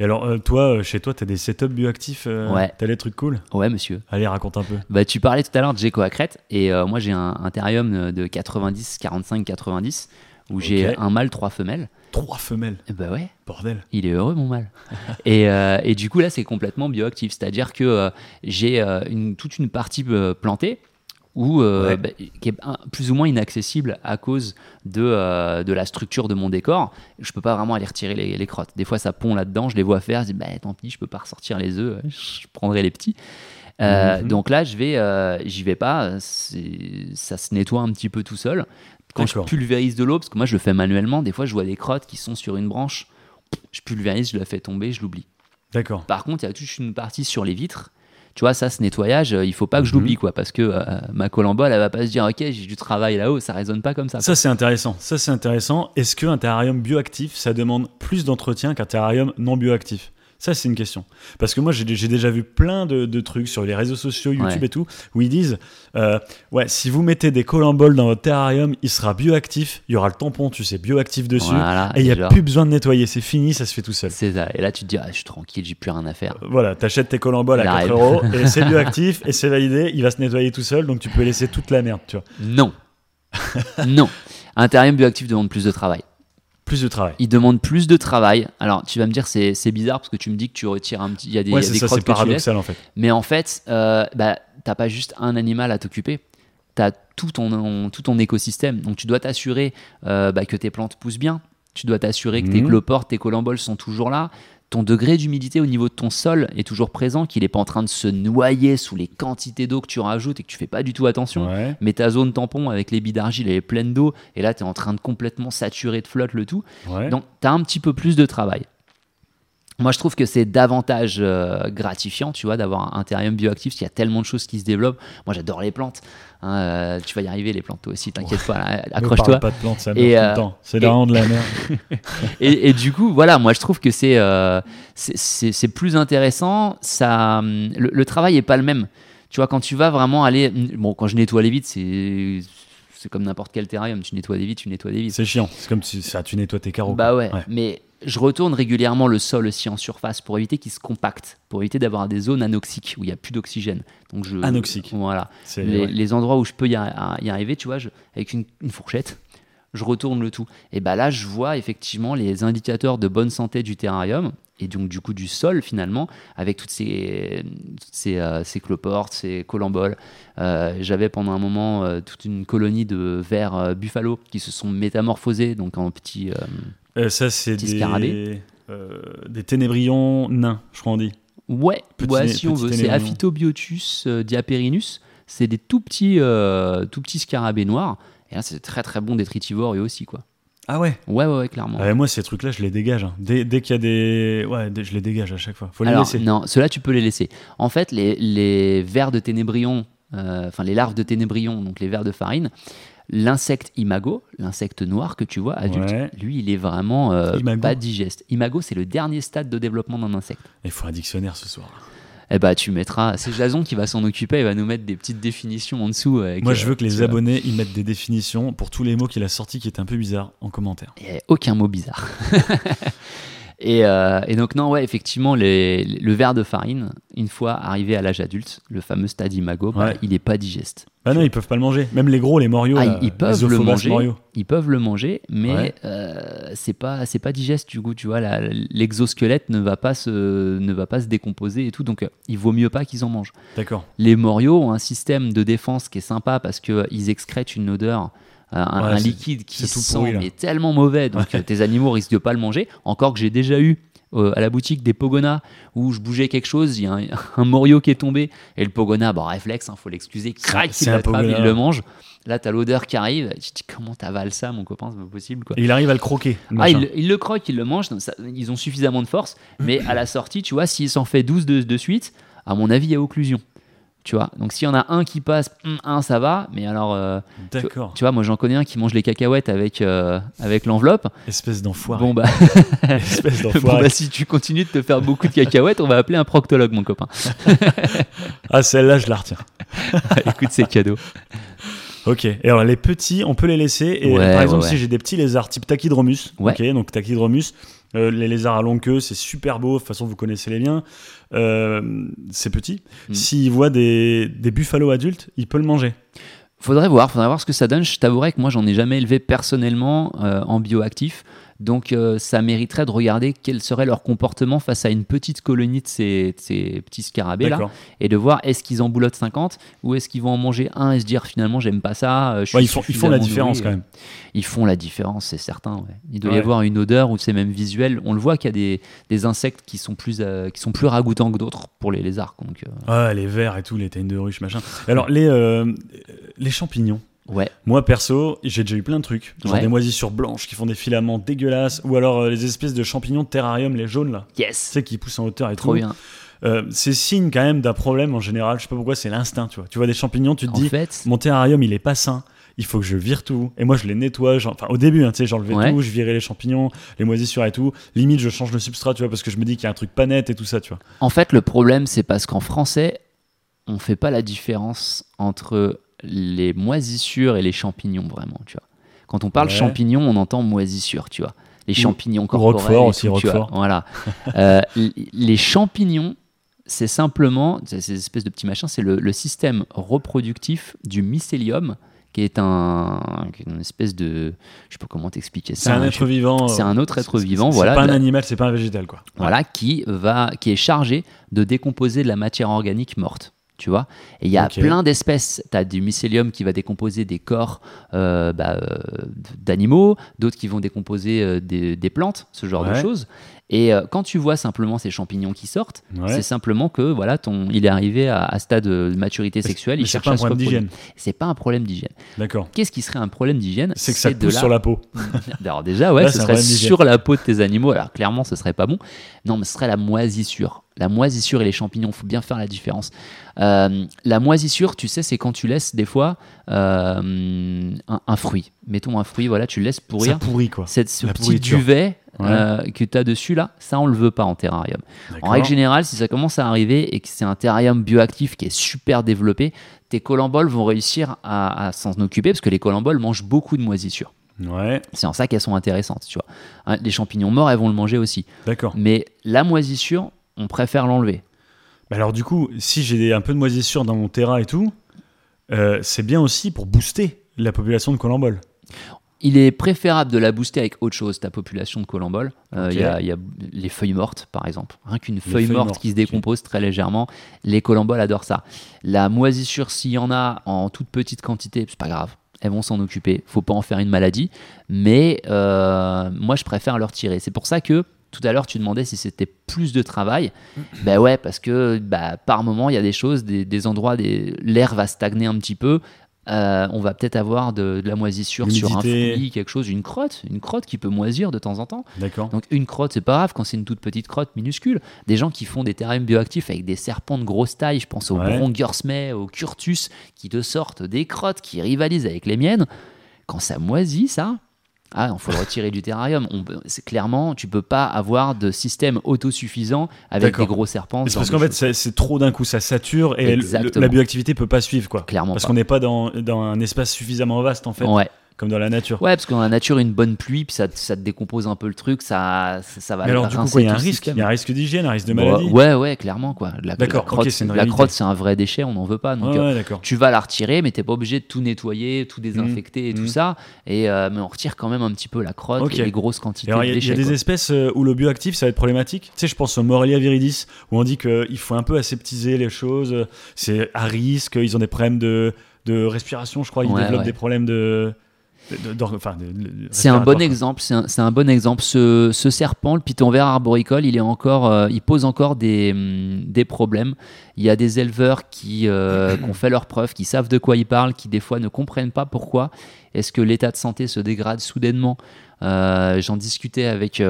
Et alors, euh, toi, euh, chez toi, t'as des setups bioactifs euh, Ouais. T'as des trucs cool Ouais, monsieur. Allez, raconte un peu. Bah, tu parlais tout à l'heure de Gecko à Crète, et euh, moi j'ai un, un terrarium de 90, 45, 90, où j'ai Ok. un mâle, trois femelles. Trois femelles. Et bah ouais, Bordel. il est heureux mon mâle. et, euh, et du coup là c'est complètement bioactif, c'est-à-dire que euh, j'ai euh, une, toute une partie euh, plantée où, euh, Ouais. bah, qui est plus ou moins inaccessible à cause de, euh, de la structure de mon décor. Je peux pas vraiment aller retirer les, les crottes. Des fois ça pond là-dedans, je les vois faire, je dis bah tant pis, je peux pas ressortir les œufs, je prendrai les petits. Euh, Mhm. Donc là, je vais, euh, j'y vais pas. Ça se nettoie un petit peu tout seul. Quand je pulvérise de l'eau, parce que moi je le fais manuellement, des fois je vois des crottes qui sont sur une branche. Je pulvérise, je la fais tomber, je l'oublie. D'accord. Par contre, il y a toute une partie sur les vitres. Tu vois, ça, ce nettoyage, euh, il faut pas que je Mhm. l'oublie, quoi, parce que euh, ma colambole, elle va pas se dire, ok, j'ai du travail là-haut, ça résonne pas comme ça. Ça, c'est intéressant. Ça, c'est intéressant. Est-ce qu'un terrarium bioactif, ça demande plus d'entretien qu'un terrarium non bioactif? Ça, c'est une question. Parce que moi, j'ai déjà vu plein de, de trucs sur les réseaux sociaux, YouTube Ouais. et tout, où ils disent euh, Ouais, si vous mettez des colamboles dans votre terrarium, il sera bioactif. Il y aura le tampon, tu sais, bioactif dessus. Voilà, et il n'y a genre, plus besoin de nettoyer. C'est fini, ça se fait tout seul. C'est ça. Et là, tu te dis, ah, je suis tranquille, j'ai plus rien à faire. Voilà, t'achètes tes colamboles à Il 4 arrive. euros et c'est bioactif et c'est validé. Il va se nettoyer tout seul, donc tu peux laisser toute la merde, tu vois. Non. non. Un terrarium bioactif demande plus de travail. Plus de travail. Il demande plus de travail. Alors, tu vas me dire, c'est c'est bizarre parce que tu me dis que tu retires un petit. Il y a des, Ouais, c'est des ça, c'est paradoxal en fait. Mais en fait, euh, bah, t'as pas juste un animal à t'occuper. Tu as tout ton, tout ton écosystème. Donc, tu dois t'assurer euh, bah, que tes plantes poussent bien. Tu dois t'assurer que tes Mhm. cloportes, tes colamboles sont toujours là. Ton degré d'humidité au niveau de ton sol est toujours présent, qu'il n'est pas en train de se noyer sous les quantités d'eau que tu rajoutes et que tu fais pas du tout attention. Ouais. Mais ta zone tampon avec les billes d'argile, elle est pleine d'eau. Et là, tu es en train de complètement saturer de flotte le tout. ouais. Donc, tu as un petit peu plus de travail. Moi, je trouve que c'est davantage euh, gratifiant, tu vois, d'avoir un terrarium bioactif, parce qu'il y a tellement de choses qui se développent. Moi, j'adore les plantes. hein, euh, tu vas y arriver, les plantes, toi aussi, t'inquiète pas, accroche-toi. pas de plantes, ça Et, euh, le temps. C'est vraiment de la merde. Et, et du coup, voilà, moi, je trouve que c'est euh, c'est- plus intéressant. Ça, hum, le, le travail est pas le même. Tu vois, quand tu vas vraiment aller. Bon, quand je nettoie les vitres, c'est c'est comme n'importe quel terrarium. Tu nettoies des vitres, tu nettoies des vitres. C'est chiant. C'est comme si ça, tu nettoies tes carreaux. Bah ouais, mais je retourne régulièrement le sol aussi en surface pour éviter qu'il se compacte, pour éviter d'avoir des zones anoxiques où il n'y a plus d'oxygène. Donc je, Anoxiques. Voilà. Les, ouais. les endroits où je peux y, arriver, tu vois, je- avec une, une fourchette, je retourne le tout. Et bah là, je vois effectivement les indicateurs de bonne santé du terrarium et donc du coup du sol finalement, avec toutes ces, ces, euh, ces cloportes, ces colamboles. Euh, J'avais pendant un moment euh, toute une colonie de vers buffalo qui se sont métamorphosés donc en petits. Euh, ça, c'est des, scarabée. euh, des ténébrions nains, je crois on dit. Ouais, Petit ouais, si on veut. C'est ténébrion. Aphytobiotus euh, diaperinus. C'est des tout petits, euh, tout petits scarabées noirs. Et là, c'est très très bon détritivore eux aussi, quoi. Ah ouais? Ouais, ouais, ouais, clairement. Ah Moi, ces trucs-là, je les dégage. hein. Dès, dès qu'il y a des. Ouais, je les dégage à chaque fois. Faut les Alors, laisser. non, ceux-là, tu peux les laisser. En fait, les, les vers de ténébrion, enfin les larves de ténébrion, donc les vers de farine, l'insecte imago, l'insecte noir que tu vois, adulte, Ouais. lui, il est vraiment euh, Imago. pas digeste. Imago, c'est le dernier stade de développement d'un insecte. Il faut un dictionnaire ce soir. Eh bah, tu mettras. C'est Jason qui va s'en occuper. Il va nous mettre des petites définitions en dessous. avec, Moi, euh, je veux que les abonnés ils mettent des définitions pour tous les mots qu'il a sortis qui étaient un peu bizarres en commentaire. Et aucun mot bizarre. Et, euh, et donc, non, ouais, effectivement, les- le verre de farine, une fois arrivé à l'âge adulte, le fameux stade imago, bah, Ouais. il n'est pas digeste. Bah non, ils peuvent pas le manger. Même les gros, les morios. Ah, là, ils, ils peuvent les le manger, morios. ils peuvent le manger, mais Ouais. euh, c'est pas c'est pas digeste du coup, tu vois, l'exosquelette ne va pas se ne va pas se décomposer et tout, donc euh, il vaut mieux pas qu'ils en mangent. D'accord. Les morios ont un système de défense qui est sympa parce que euh, ils excrètent une odeur. Euh, un, Ouais, un c'est- liquide qui sent pourri, là. mais tellement mauvais donc euh, tes animaux risquent de pas le manger. Encore que j'ai déjà eu euh, à la boutique des pogonas où je bougeais quelque chose il y a un, un morio qui est tombé. Et le pogona bon réflexe hein, faut l'excuser crac il l'attrape il le mange. Là t'as l'odeur qui arrive tu te dis comment t'avales ça mon copain c'est pas possible quoi. Et il arrive à le croquer. le ah, il, il le croque, il le mange, ça- ils ont suffisamment de force, mais à la sortie, tu vois, s'il s'en fait 12 de, de suite, à mon avis, il y a occlusion. Tu vois, donc s'il y en a un qui passe, hum, un ça va, mais alors, euh, tu, D'accord. tu vois, moi j'en connais un qui mange les cacahuètes avec, euh, avec l'enveloppe. Espèce d'enfoiré. Bon bah, Espèce bon d'enfoiré. bah, si tu continues de te faire beaucoup de cacahuètes, on va appeler un proctologue, mon copain. Ah, celle-là, je la retiens. Écoute, c'est cadeau. Ok. Et alors, les petits, on peut les laisser. Et Ouais, par exemple, ouais, si j'ai des petits lézards type Tachydromus. Ok, donc Tachydromus. Euh, les lézards à longue queue, c'est super beau. De toute façon, vous connaissez les miens. Euh, c'est petit. Mm. S'il voit des, des buffalo adultes, il peut le manger. Faudrait voir, faudrait voir ce que ça donne. Je t'avouerai que moi, j'en ai jamais élevé personnellement euh, en bioactif. Donc, euh, ça mériterait de regarder quel serait leur comportement face à une petite colonie de ces, de ces petits scarabées là et de voir est-ce qu'ils en boulotent 50 ou est-ce qu'ils vont en manger un et se dire finalement j'aime pas ça. euh, je Ouais, ils, font, ils font la différence nourri. quand même. Ils font la différence, c'est certain. ouais. Il doit y avoir une odeur ou c'est même visuel. On le voit qu'il y a des, des insectes qui sont plus, euh, qui sont plus ragoûtants que d'autres pour les lézards. Donc, euh, Ouais, les vers et tout, les teignes de ruche, machin. Alors, les, euh, les champignons. Ouais, Moi, perso, j'ai déjà eu plein de trucs. Genre Ouais. des moisissures blanches qui font des filaments dégueulasses. Ou alors euh, les espèces de champignons de terrarium, les jaunes là. Tu yes, sais, qui poussent en hauteur et trop tout. bien. Euh, c'est signe quand même d'un problème en général. Je sais pas pourquoi, c'est l'instinct, tu vois. Tu vois des champignons, tu te En dis, fait, mon terrarium, il est pas sain. Il faut que je vire tout. Et moi, je les nettoie. genre- Enfin, au début, hein, tu sais, j'enlevais Ouais. tout, je virais les champignons, les moisissures et tout. Limite, je change le substrat, tu vois, parce que je me dis qu'il y a un truc pas net et tout ça, tu vois. En fait, le problème, c'est parce qu'en français, on fait pas la différence entre les moisissures et les champignons, vraiment, tu vois. Quand on parle Ouais. champignons, on entend moisissures, tu vois. Les champignons corporels. Roquefort aussi, vois. Roquefort. Voilà. Euh, les champignons, c'est simplement, c'est ces espèces de petits machins, c'est le, le système reproductif du mycélium, qui est un, une espèce de, je sais pas comment t'expliquer C'est ça. un hein, être je- vivant. c'est euh, un autre être c'est- vivant, c'est voilà, pas de un animal, c'est pas un végétal, quoi. voilà, qui, va, qui est chargé de décomposer de la matière organique morte. Tu vois Et il y a plein d'espèces. Tu as du mycélium qui va décomposer des corps euh, bah, euh, d'animaux, d'autres qui vont décomposer euh, des, des plantes, ce genre de choses. Et quand tu vois simplement ces champignons qui sortent, Ouais. c'est simplement que voilà, ton, il est arrivé à, à stade de maturité sexuelle, il cherche pas un à problème d'hygiène. C'est pas un problème d'hygiène. D'accord. Qu'est-ce qui serait un problème d'hygiène? C'est que ça de pousse la- sur la peau. alors déjà, ouais, Là, ce serait sur la peau de tes animaux. Alors clairement, ce serait pas bon. Non, mais ce serait la moisissure. La moisissure et les champignons, faut bien faire la différence. Euh, la moisissure, tu sais, c'est quand tu laisses des fois euh, un, un fruit. Mettons un fruit, voilà, tu le laisses Ça pourrir. pourrit, quoi. Cette, ce La petit pourriture. duvet Ouais. euh, que tu as dessus là, ça on le veut pas en terrarium. En règle générale, si ça commence à arriver et que c'est un terrarium bioactif qui est super développé, tes colamboles vont réussir à, à s'en occuper parce que les colamboles mangent beaucoup de moisissures. Ouais, C'est en ça qu'elles sont intéressantes, tu vois. Hein, les champignons morts, elles vont le manger aussi. d'accord. Mais la moisissure, on préfère l'enlever. Bah alors du coup, si j'ai un peu de moisissure dans mon terrain et tout, euh, c'est bien aussi pour booster la population de colamboles. Il est préférable de la booster avec autre chose, ta population de colamboles. Euh. Il y, a, il y a les feuilles mortes, par exemple. Rien qu'une feuille, morte mortes, qui se décompose très légèrement, les colamboles adorent ça. La moisissure, s'il y en a en toute petite quantité, c'est pas grave. Elles vont s'en occuper. Faut pas en faire une maladie. Mais euh, moi, je préfère leur tirer. C'est pour ça que tout à l'heure, tu demandais si c'était plus de travail. ben ouais, parce que bah, par moment, il y a des choses, des, des endroits, des... l'air va stagner un petit peu. Euh, on va peut-être avoir de, de la moisissure sur un fruit, quelque chose, une crotte, une crotte qui peut moisir de temps en temps. D'accord. Donc une crotte, c'est pas grave quand c'est une toute petite crotte minuscule. Des gens qui font des terrariums bioactifs avec des serpents de grosse taille, je pense au Ouais. bronguersmay, au curtus, qui te sortent des crottes qui rivalisent avec les miennes. Quand ça moisit, ça, ah, il faut le retirer du terrarium. On clairement, tu peux pas avoir de système autosuffisant avec des gros serpents. C'est parce qu'en fait, c'est trop d'un coup, ça sature et le- la bioactivité peut pas suivre, quoi. Clairement Parce qu'on n'est pas dans, dans un espace suffisamment vaste, en fait. Ouais. Comme dans la nature. Ouais, parce que dans la nature, une bonne pluie, puis ça, ça te décompose un peu le truc, ça, ça, ça va. Mais alors, du coup, il y a un risque, il y a un risque d'hygiène, un risque de maladie. ouais, ouais, clairement, quoi. La, D'accord, la crotte, c'est une la crotte, c'est un vrai déchet, on n'en veut pas. Donc, ouais, d'accord. tu vas la retirer, mais t'es pas obligé de tout nettoyer, tout désinfecter et tout Mhm. ça. Et, euh, mais on retire quand même un petit peu la crotte Ok. et les grosses quantités alors, de il y a, il y a déchets. des quoi. espèces euh, où le bioactif, ça va être problématique. Tu sais, je pense au Morelia viridis, où on dit qu'il faut un peu aseptiser les choses. C'est à risque, ils ont des problèmes de, de respiration, je crois. Ils Ouais, développent ouais. des problèmes de. C'est un bon exemple. C'est un, c'est un bon exemple. Ce, ce serpent, le python vert arboricole, il est encore, euh, il pose encore des, hum, des problèmes. Il y a des éleveurs qui, euh, qui ont fait leurs preuves, qui savent de quoi ils parlent, qui des fois ne comprennent pas pourquoi. Est-ce que l'état de santé se dégrade soudainement? Euh, J'en discutais avec.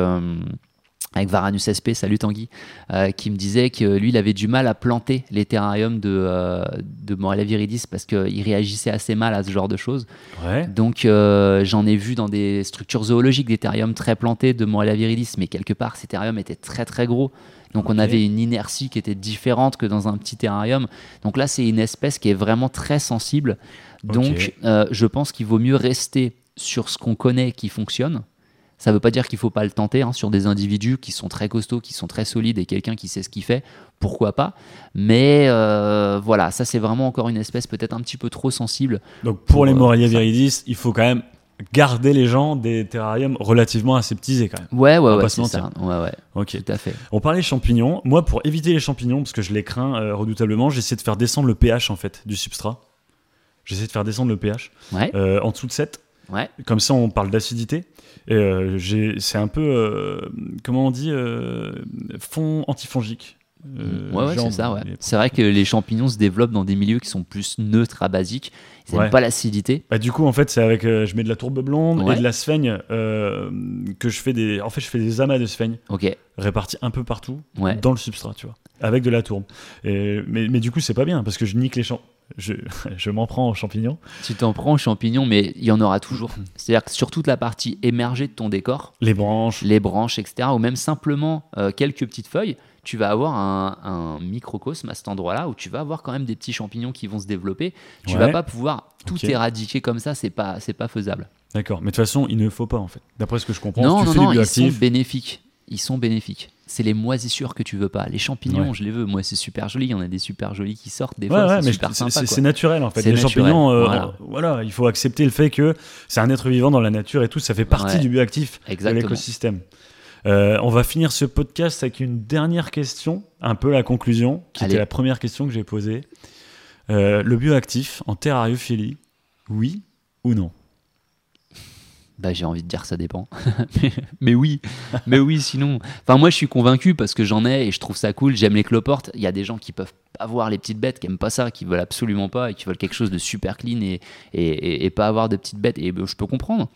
Avec Varanus SP, salut Tanguy, euh, qui me disait que lui, il avait du mal à planter les terrariums de, euh, de Morelia viridis parce qu'il réagissait assez mal à ce genre de choses. Ouais. Donc euh, j'en ai vu dans des structures zoologiques des thériums très plantés de Morelia viridis, mais quelque part ces thériums étaient très très gros. Donc on avait une inertie qui était différente que dans un petit terrarium. Donc là c'est une espèce qui est vraiment très sensible. Donc euh, je pense qu'il vaut mieux rester sur ce qu'on connaît qui fonctionne. Ça ne veut pas dire qu'il faut pas le tenter hein, sur des individus qui sont très costauds, qui sont très solides et quelqu'un qui sait ce qu'il fait, pourquoi pas. Mais euh, voilà, ça c'est vraiment encore une espèce peut-être un petit peu trop sensible Donc, pour Pour, les euh, Morelia ça. viridis, il faut quand même garder les gens des terrariums relativement aseptisés, quand même. Ouais, ouais, ouais, c'est ça. Ouais, ouais, Ok. tout à fait. On parlait champignons. Moi, pour éviter les champignons, parce que je les crains euh, redoutablement, j'essaie de faire descendre le pH en fait du substrat. J'essaie de faire descendre le pH Ouais, euh, en dessous de 7. Ouais. Comme ça, on parle d'acidité. Et euh, c'est un peu, euh, comment on dit, euh, fond antifongique. Euh, ouais, ouais, c'est ça, ouais. C'est vrai que les champignons se développent dans des milieux qui sont plus neutres à basiques. Ils n'aiment Ouais. pas l'acidité. Bah, du coup, en fait, c'est avec, euh, je mets de la tourbe blonde Ouais. et de la sphaigne euh, que je fais des, en fait, je fais des amas de sphaigne Ok, répartis un peu partout dans le substrat, tu vois, avec de la tourbe. Et, mais, mais du coup, c'est pas bien parce que je nique les champs. Je, je m'en prends aux champignons. Tu t'en prends aux champignons, mais il y en aura toujours. C'est-à-dire que sur toute la partie émergée de ton décor, Les branches. les branches, etc., ou même simplement euh, quelques petites feuilles, tu vas avoir un, un microcosme à cet endroit-là où tu vas avoir quand même des petits champignons qui vont se développer. Tu Ouais. vas pas pouvoir tout éradiquer comme ça, c'est pas, c'est pas faisable. D'accord. Mais de toute façon, il ne faut pas en fait. D'après ce que je comprends, Non, tu non, fais non, du ils sont bénéfiques. Ils sont bénéfiques. C'est les moisissures que tu veux pas. Les champignons, Ouais. je les veux. Moi, c'est super joli. Il y en a des super jolis qui sortent des Ouais, fois. ouais, c'est mais super c'est- sympa. c'est naturel en fait. Les naturel, champignons, euh, voilà. voilà, il faut accepter le fait que c'est un être vivant dans la nature et tout, ça fait partie du bioactif de l'écosystème. Euh, on va finir ce podcast avec une dernière question, un peu la conclusion, qui Allez. était la première question que j'ai posée. Euh, le bioactif en terrariophilie, oui ou non? Bah, j'ai envie de dire ça dépend. mais, mais oui, mais oui, sinon. Enfin, moi, je suis convaincu parce que j'en ai et je trouve ça cool. J'aime les cloportes. Il y a des gens qui peuvent pas voir les petites bêtes, qui aiment pas ça, qui veulent absolument pas et qui veulent quelque chose de super clean et, et, et- et pas avoir de petites bêtes. Et ben, je peux comprendre.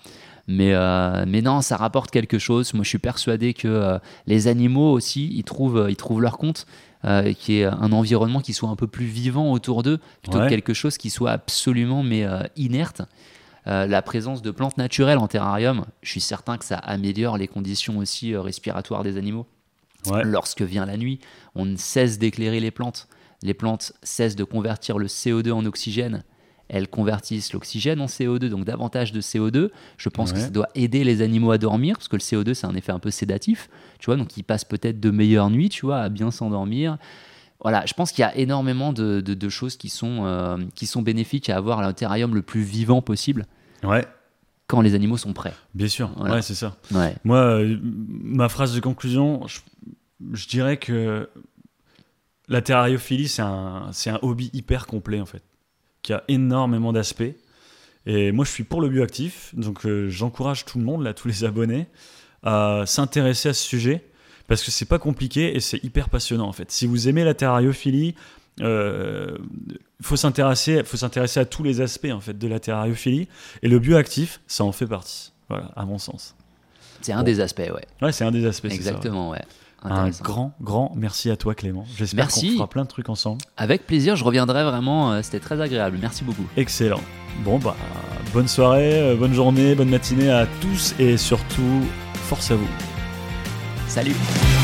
Mais, euh, mais non, ça rapporte quelque chose. Moi, je suis persuadé que euh, les animaux aussi, ils trouvent, ils trouvent leur compte, euh, qui est un environnement qui soit un peu plus vivant autour d'eux, plutôt Ouais. que quelque chose qui soit absolument mais euh, inerte. Euh, la présence de plantes naturelles en terrarium, je suis certain que ça améliore les conditions aussi euh, respiratoires des animaux. Ouais. Lorsque vient la nuit, on ne cesse d'éclairer les plantes. Les plantes cessent de convertir le CO2 en oxygène. Elles convertissent l'oxygène en CO2, donc davantage de CO2. Je pense que ça doit aider les animaux à dormir, parce que le CO2, c'est un effet un peu sédatif. Tu vois, donc ils passent peut-être de meilleures nuits, tu vois, à bien s'endormir. Voilà, je pense qu'il y a énormément de, de- de choses qui sont, euh, qui sont bénéfiques à avoir un terrarium le plus vivant possible Ouais, quand les animaux sont prêts. bien sûr. Voilà. Ouais, c'est ça. Ouais. Moi, euh, ma phrase de conclusion, je, je dirais que la terrariophilie, c'est un, c'est un hobby hyper complet, en fait, qui a énormément d'aspects. Et moi, je suis pour le bioactif, donc euh, j'encourage tout le monde, là, tous les abonnés, à s'intéresser à ce sujet, parce que c'est pas compliqué et c'est hyper passionnant, en fait. Si vous aimez la terrariophilie, euh, faut s'intéresser, faut s'intéresser à tous les aspects, en fait, de la terrariophilie, et le bioactif, ça en fait partie, voilà, à mon sens. C'est un Bon. des aspects, ouais. Ouais, c'est un des aspects. c'est ça, ouais. Exactement, ouais. Un grand, grand merci à toi Clément. J'espère qu'on fera plein de trucs ensemble. Avec plaisir, je reviendrai vraiment. euh, C'était très agréable. Merci beaucoup. Excellent. Bon bah bonne soirée, euh, bonne journée, bonne matinée à tous et surtout force à vous. Salut.